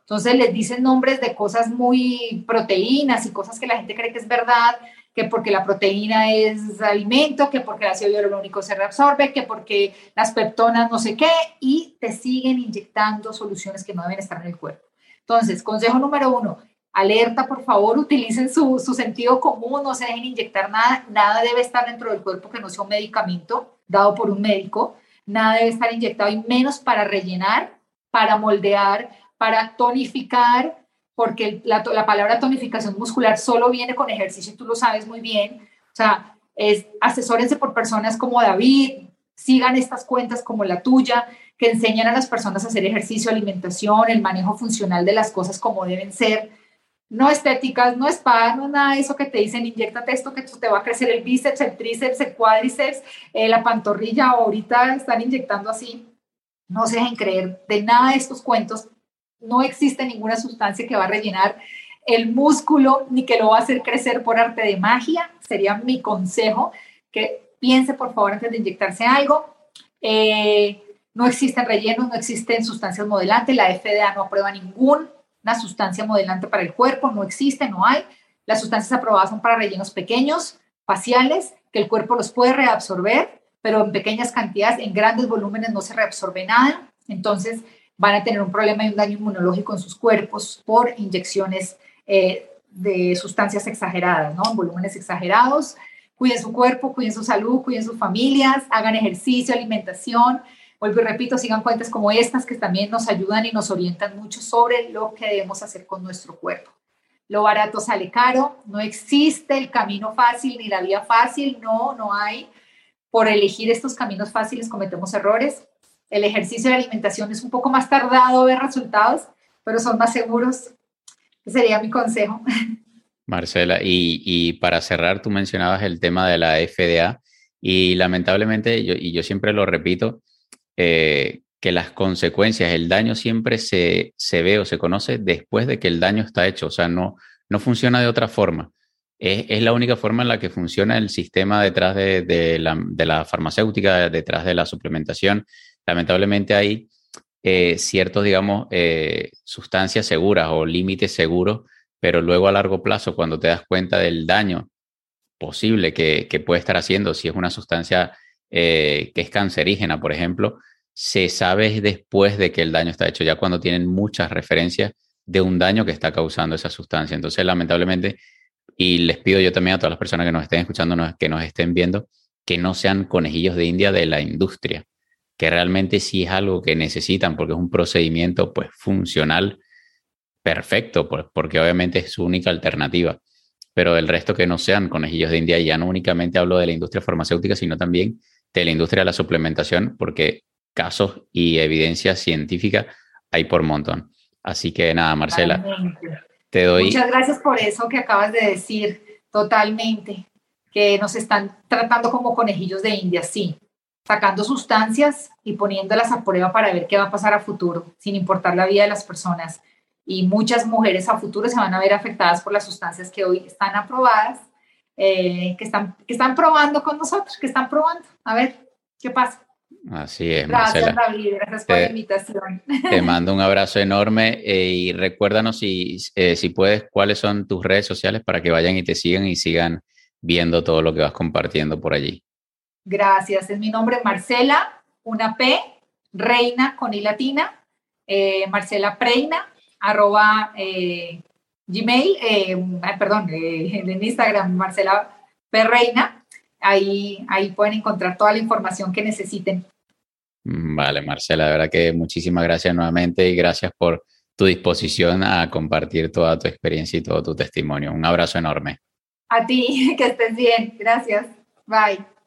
Entonces les dicen nombres de cosas muy proteínas y cosas que la gente cree que es verdad, que porque la proteína es alimento, que porque el ácido hialurónico se reabsorbe, que porque las peptonas no sé qué, y te siguen inyectando soluciones que no deben estar en el cuerpo. Entonces, consejo número uno, alerta, por favor, utilicen su, su, sentido común, no se dejen inyectar nada, nada debe estar dentro del cuerpo que no sea un medicamento dado por un médico, nada debe estar inyectado y menos para rellenar, para moldear, para tonificar, porque la, palabra tonificación muscular solo viene con ejercicio y tú lo sabes muy bien. O sea, es, asesórense por personas como David, sigan estas cuentas como la tuya, que enseñan a las personas a hacer ejercicio, alimentación, el manejo funcional de las cosas como deben ser. No estéticas, no spa, no nada de eso que te dicen, inyectate esto que te va a crecer el bíceps, el tríceps, el cuádriceps, eh, la pantorrilla, ahorita están inyectando así. No se dejen creer de nada de estos cuentos no existe ninguna sustancia que va a rellenar el músculo ni que lo va a hacer crecer por arte de magia. Sería mi consejo que piense por favor antes de inyectarse algo. Eh, no existen rellenos, no existen sustancias modelantes. La FDA no aprueba ninguna sustancia modelante para el cuerpo, no existe, no hay. Las sustancias aprobadas son para rellenos pequeños, faciales, que el cuerpo los puede reabsorber, pero en pequeñas cantidades, en grandes volúmenes no se reabsorbe nada. Entonces, van a tener un problema y un daño inmunológico en sus cuerpos por inyecciones eh, de sustancias exageradas, ¿no? En volúmenes exagerados. Cuiden su cuerpo, cuiden su salud, cuiden sus familias, hagan ejercicio, alimentación. Vuelvo y repito, sigan cuentas como estas que también nos ayudan y nos orientan mucho sobre lo que debemos hacer con nuestro cuerpo. Lo barato sale caro, no existe el camino fácil ni la vía fácil, no, no hay. Por elegir estos caminos fáciles cometemos errores el ejercicio de alimentación es un poco más tardado ver resultados, pero son más seguros. Ese sería mi consejo. Marcela, y, para cerrar, tú mencionabas el tema de la FDA y lamentablemente, yo, y yo siempre lo repito, eh, que las consecuencias, el daño siempre se, se, ve o se conoce después de que el daño está hecho, o sea, no, no funciona de otra forma. Es, es la única forma en la que funciona el sistema detrás de, de, la, de la farmacéutica, detrás de la suplementación lamentablemente hay eh, ciertos, digamos, eh, sustancias seguras o límites seguros, pero luego a largo plazo, cuando te das cuenta del daño posible que, que puede estar haciendo, si es una sustancia que es cancerígena, por ejemplo, se sabe después de que el daño está hecho, ya cuando tienen muchas referencias de un daño que está causando esa sustancia. Entonces, lamentablemente, y les pido yo también a todas las personas que nos estén escuchando, que nos estén viendo, que no sean conejillos de India de la industria, que realmente sí es algo que necesitan porque es un procedimiento pues funcional perfecto, porque obviamente es su única alternativa. Pero del resto que no sean conejillos de India, ya no únicamente hablo de la industria farmacéutica, sino también de la industria de la suplementación, porque casos y evidencia científica hay por montón. Así que nada, Marcela, te doy... Muchas gracias por eso que acabas de decir, totalmente, que nos están tratando como conejillos de India, sí, sacando sustancias y poniéndolas a prueba para ver qué va a pasar a futuro, sin importar la vida de las personas. Y muchas mujeres a futuro se van a ver afectadas por las sustancias que hoy están aprobadas, eh, que, están, que están probando con nosotros, que están probando. A ver, ¿qué pasa? Así es, Gracias, David. Gracias por la invitación. Te mando un abrazo enorme eh, y recuérdanos si, eh, si puedes cuáles son tus redes sociales para que vayan y te sigan y sigan viendo todo lo que vas compartiendo por allí. Gracias. Es mi nombre Marcela, una P, reina con i latina, eh, Marcela Preina, arroba Gmail, perdón, en Instagram, Marcela P. Reina. Ahí, ahí pueden encontrar toda la información que necesiten. Mm, vale, Marcela, de verdad que muchísimas gracias nuevamente y gracias por tu disposición a compartir toda tu experiencia y todo tu testimonio. Un abrazo enorme. A ti, que estés bien. Gracias. Bye.